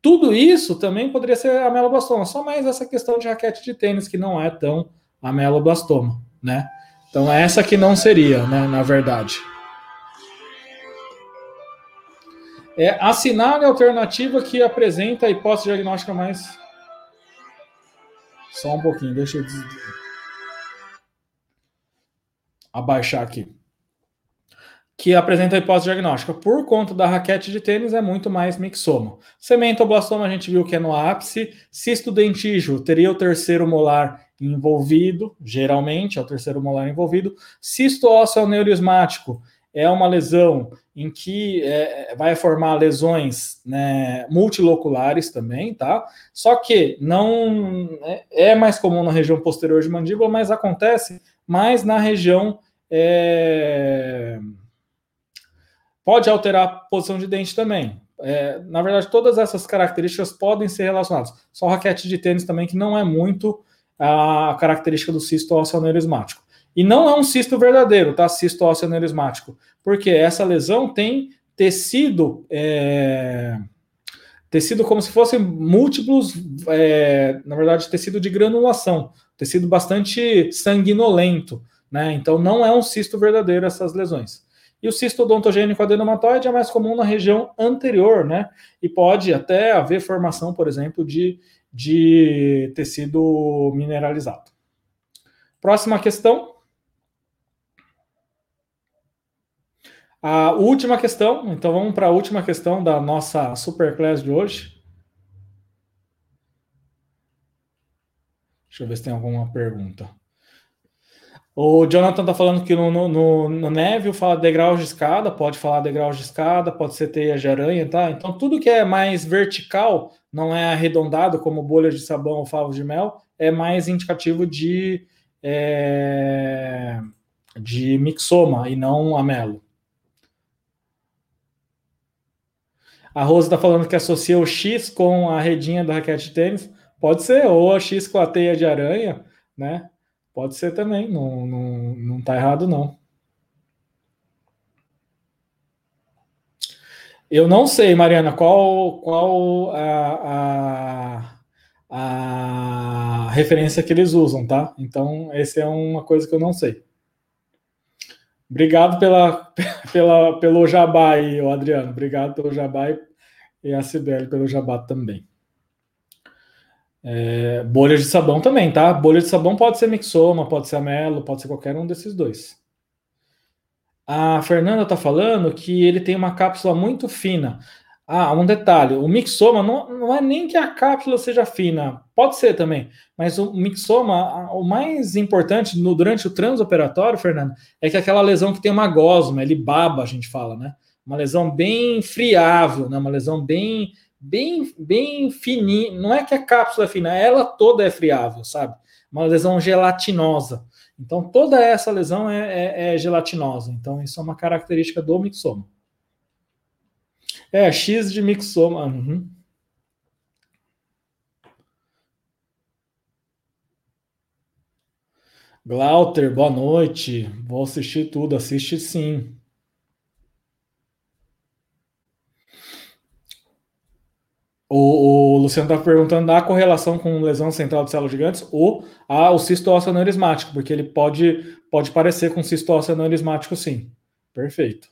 Tudo isso também poderia ser ameloblastoma, só mais essa questão de raquete de tênis, que não é tão ameloblastoma, né? Então, essa que não seria, né, na verdade. É, assinale a alternativa que apresenta a hipótese diagnóstica mais. Só um pouquinho, deixa eu abaixar aqui. que apresenta a hipótese diagnóstica. Por conta da raquete de tênis, é muito mais mixoma. Cementoblastoma a gente viu que é no ápice. Cisto dentígio teria o terceiro molar envolvido, geralmente é o terceiro molar envolvido. Cisto ósseo aneurismático é uma lesão em que é, vai formar lesões né, multiloculares também, tá? Só que não é, é mais comum na região posterior de mandíbula, mas acontece mais na região é, pode alterar a posição de dente também. É, na verdade, todas essas características podem ser relacionadas. Só raquete de tênis também, que não é muito a característica do cisto ósseo aneurismático. E não é um cisto verdadeiro, tá? Cisto ósseo aneurismático. Porque essa lesão tem tecido, é, tecido como se fossem múltiplos, é, na verdade, tecido de granulação, tecido bastante sanguinolento, né? Então não é um cisto verdadeiro essas lesões. E o cisto odontogênico adenomatoide é mais comum na região anterior, né? E pode até haver formação, por exemplo, de, de tecido mineralizado. Próxima questão. A última questão, então vamos para a última questão da nossa superclass de hoje. Deixa eu ver se tem alguma pergunta. O Jonathan tá falando que no, no, no Neville fala degraus de escada, pode falar degraus de escada, pode ser teia de aranha, tá? Então tudo que é mais vertical, não é arredondado, como bolha de sabão ou favos de mel, é mais indicativo de, é, de mixoma e não amelo. A Rosa está falando que associa o X com a redinha da raquete de tênis. Pode ser, ou a X com a teia de aranha, né? Pode ser também, não, não, não tá errado, não. Eu não sei, Mariana, qual, qual a, a, a referência que eles usam, tá? Então, essa é uma coisa que eu não sei. Obrigado pela, pela, pelo jabá aí, Adriano. Obrigado pelo jabá e a Sibeli pelo jabá também. É, bolha de sabão também, tá? Bolha de sabão pode ser mixoma, pode ser amelo, pode ser qualquer um desses dois. A Fernanda tá falando que ele tem uma cápsula muito fina. Ah, um detalhe: o mixoma não, não é nem que a cápsula seja fina, pode ser também, mas o mixoma, o mais importante no, durante o transoperatório, Fernanda, é que aquela lesão que tem uma gosma, ele baba, a gente fala, né? Uma lesão bem friável, né? uma lesão bem bem, bem fininho. Não é que a cápsula é fina, ela toda é friável, sabe? Uma lesão gelatinosa. Então, toda essa lesão é, é, é gelatinosa. Então, isso é uma característica do mixoma. É, X de mixoma. Uhum. Glauter, boa noite. Vou assistir tudo. Assiste sim. O, o Luciano está perguntando da correlação com lesão central de células gigantes ou a, o cisto ósseo aneurismático, porque ele pode, pode parecer com cisto ósseo aneurismático, sim. Perfeito.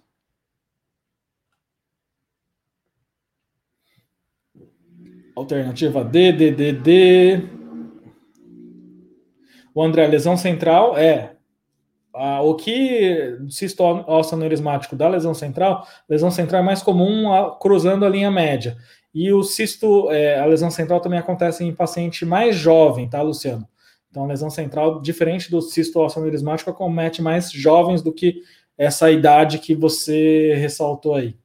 Alternativa D, D, D, D. O André, lesão central é ah, o que cisto aneurismático da lesão central, lesão central é mais comum a, cruzando a linha média. E o cisto, é, a lesão central também acontece em paciente mais jovem, tá, Luciano? Então, a lesão central, diferente do cisto aneurismático, acomete mais jovens do que essa idade que você ressaltou aí.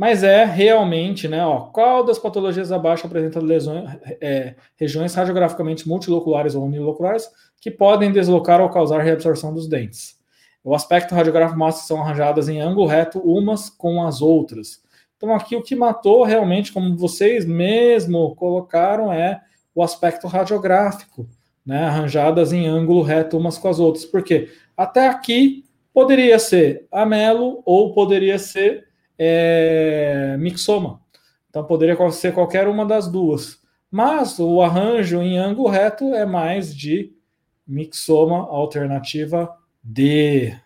Mas é realmente, né? Ó, qual das patologias abaixo apresenta lesões, é, regiões radiograficamente multiloculares ou uniloculares que podem deslocar ou causar reabsorção dos dentes? O aspecto radiográfico mostra que são arranjadas em ângulo reto umas com as outras. Então, aqui o que matou realmente, como vocês mesmo colocaram, é o aspecto radiográfico, né? arranjadas em ângulo reto umas com as outras. Porque até aqui poderia ser amelo ou poderia ser é, mixoma. Então, poderia ser qualquer uma das duas. Mas o arranjo em ângulo reto é mais de mixoma, alternativa D.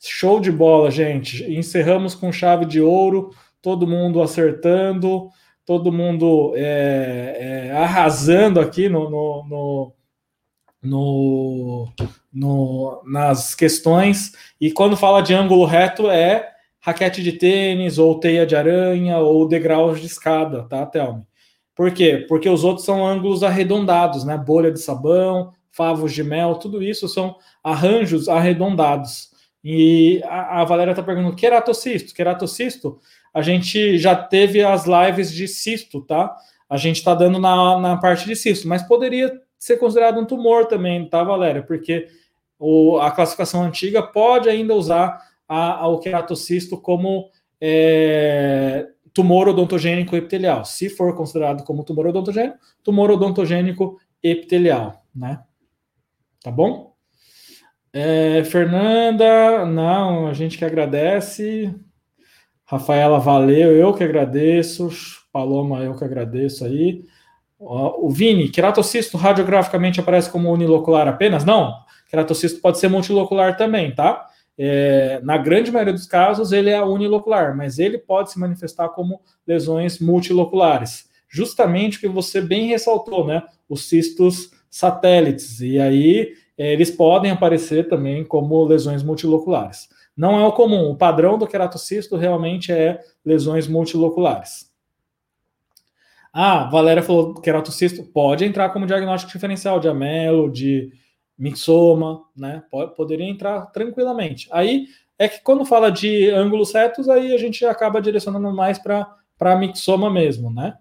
Show de bola, gente. Encerramos com chave de ouro todo mundo acertando, todo mundo é, é, arrasando aqui no, no, no, no, no, nas questões. E quando fala de ângulo reto, é raquete de tênis, ou teia de aranha, ou degraus de escada, tá, Thelma? Por quê? Porque os outros são ângulos arredondados, né? Bolha de sabão, favos de mel, tudo isso são arranjos arredondados. E a, a Valéria está perguntando: queratocisto? Queratocisto, a gente já teve as lives de cisto, tá? A gente está dando na, na parte de cisto, mas poderia ser considerado um tumor também, tá, Valéria? Porque o, a classificação antiga pode ainda usar a, a, o queratocisto como é, tumor odontogênico epitelial. Se for considerado como tumor odontogênico, tumor odontogênico epitelial, né? Tá bom? É, Fernanda, não, a gente que agradece. Rafaela, valeu, eu que agradeço. Paloma, eu que agradeço aí. O Vini, queratocisto radiograficamente aparece como unilocular apenas? Não, queratocisto pode ser multilocular também, tá? É, na grande maioria dos casos, ele é unilocular, mas ele pode se manifestar como lesões multiloculares. Justamente o que você bem ressaltou, né? Os cistos satélites. E aí é, eles podem aparecer também como lesões multiloculares. Não é o comum, o padrão do queratocisto realmente é lesões multiloculares. Ah, Valéria falou queratocisto pode entrar como diagnóstico diferencial de amelo, de mixoma, né? Pode, poderia entrar tranquilamente. Aí é que quando fala de ângulos retos, aí a gente acaba direcionando mais para mixoma mesmo, né?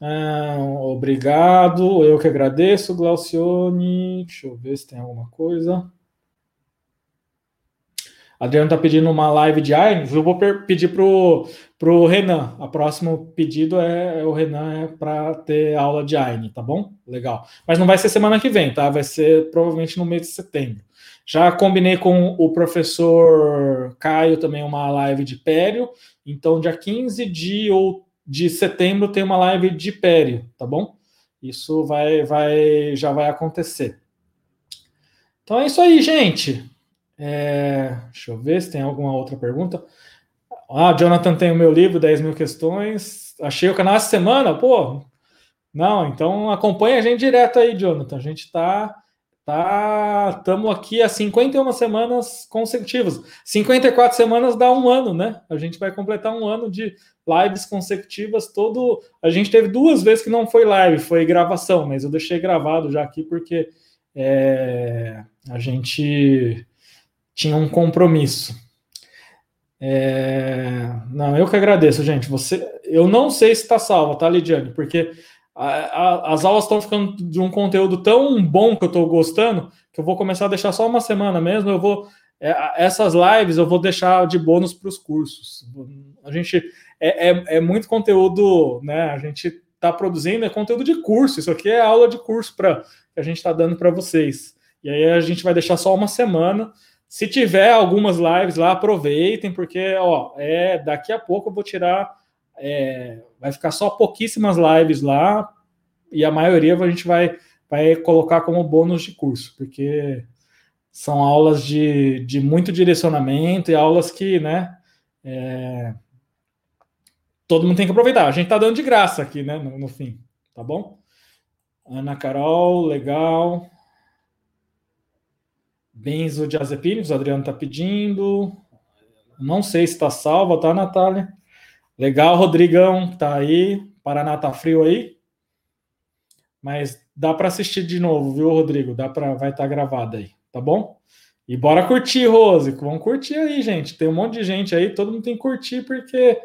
Ah, obrigado, eu que agradeço, Glaucione. Deixa eu ver se tem alguma coisa. Adriano está pedindo uma live de AINES. Eu vou pedir para o Renan. O próximo pedido é, é o Renan é para ter aula de AINE, tá bom? Legal. Mas não vai ser semana que vem, tá? Vai ser provavelmente no mês de setembro. Já combinei com o professor Caio também uma live de pério. Então, dia 15 de, ou, de setembro tem uma live de pério, tá bom? Isso vai, vai, já vai acontecer. Então é isso aí, gente. É, deixa eu ver se tem alguma outra pergunta. Ah, Jonathan tem o meu livro, 10 mil questões. Achei o canal essa semana, pô. Não, então acompanha a gente direto aí, Jonathan. A gente tá. tá Estamos aqui há 51 semanas consecutivas. 54 semanas dá um ano, né? A gente vai completar um ano de lives consecutivas. Todo. A gente teve duas vezes que não foi live, foi gravação, mas eu deixei gravado já aqui porque é, a gente tinha um compromisso. É... Não, eu que agradeço, gente. Você, eu não sei se está salva, tá, Lidiane? Porque a, a, as aulas estão ficando de um conteúdo tão bom que eu estou gostando que eu vou começar a deixar só uma semana mesmo. Eu vou é, essas lives eu vou deixar de bônus para os cursos. A gente é, é, é, muito conteúdo, né? A gente está produzindo é conteúdo de curso. Isso aqui é aula de curso para que a gente está dando para vocês. E aí a gente vai deixar só uma semana. Se tiver algumas lives lá, aproveitem, porque ó, é daqui a pouco eu vou tirar. É, vai ficar só pouquíssimas lives lá, e a maioria a gente vai, vai colocar como bônus de curso, porque são aulas de, de muito direcionamento e aulas que, né? É, todo mundo tem que aproveitar. A gente tá dando de graça aqui, né? No, no fim, tá bom? Ana Carol, legal. Benzodiazepínicos, o Adriano está pedindo. Não sei se está salva, tá, Natália? Legal, Rodrigão, tá aí. Paraná tá frio aí. Mas dá para assistir de novo, viu, Rodrigo? Dá para vai estar tá gravado aí, tá bom? E bora curtir, Rose. Vamos curtir aí, gente. Tem um monte de gente aí, todo mundo tem que curtir porque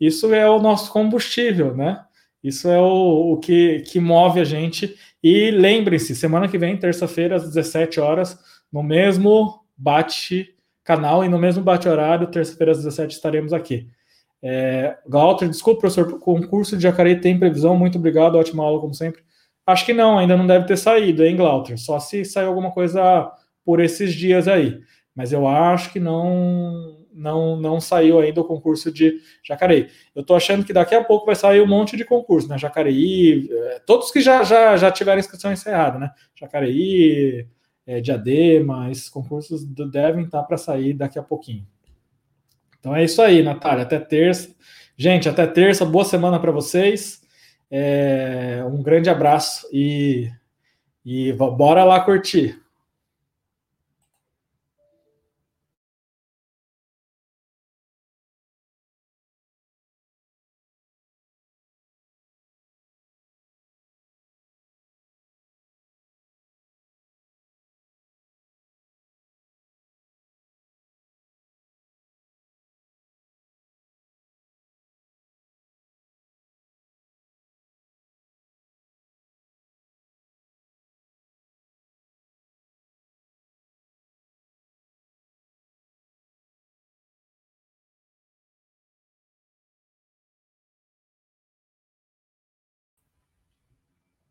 isso é o nosso combustível, né? Isso é o, o que, que move a gente. E lembre-se, semana que vem, terça-feira, às 17 horas, no mesmo bate canal e no mesmo bate horário, terça-feira às 17 estaremos aqui. É, Glauter, desculpa, professor, o concurso de Jacareí tem previsão, muito obrigado, ótima aula, como sempre. Acho que não, ainda não deve ter saído, hein, Glauter? Só se sair alguma coisa por esses dias aí. Mas eu acho que não não não saiu ainda o concurso de Jacareí. Eu estou achando que daqui a pouco vai sair um monte de concurso, né? Jacareí, é, todos que já, já, já tiveram inscrição encerrada, né? Jacareí, é, Diadema, esses concursos devem estar para sair daqui a pouquinho. Então é isso aí, Natália. Até terça. Gente, até terça. Boa semana para vocês. É, um grande abraço e, E bora lá curtir.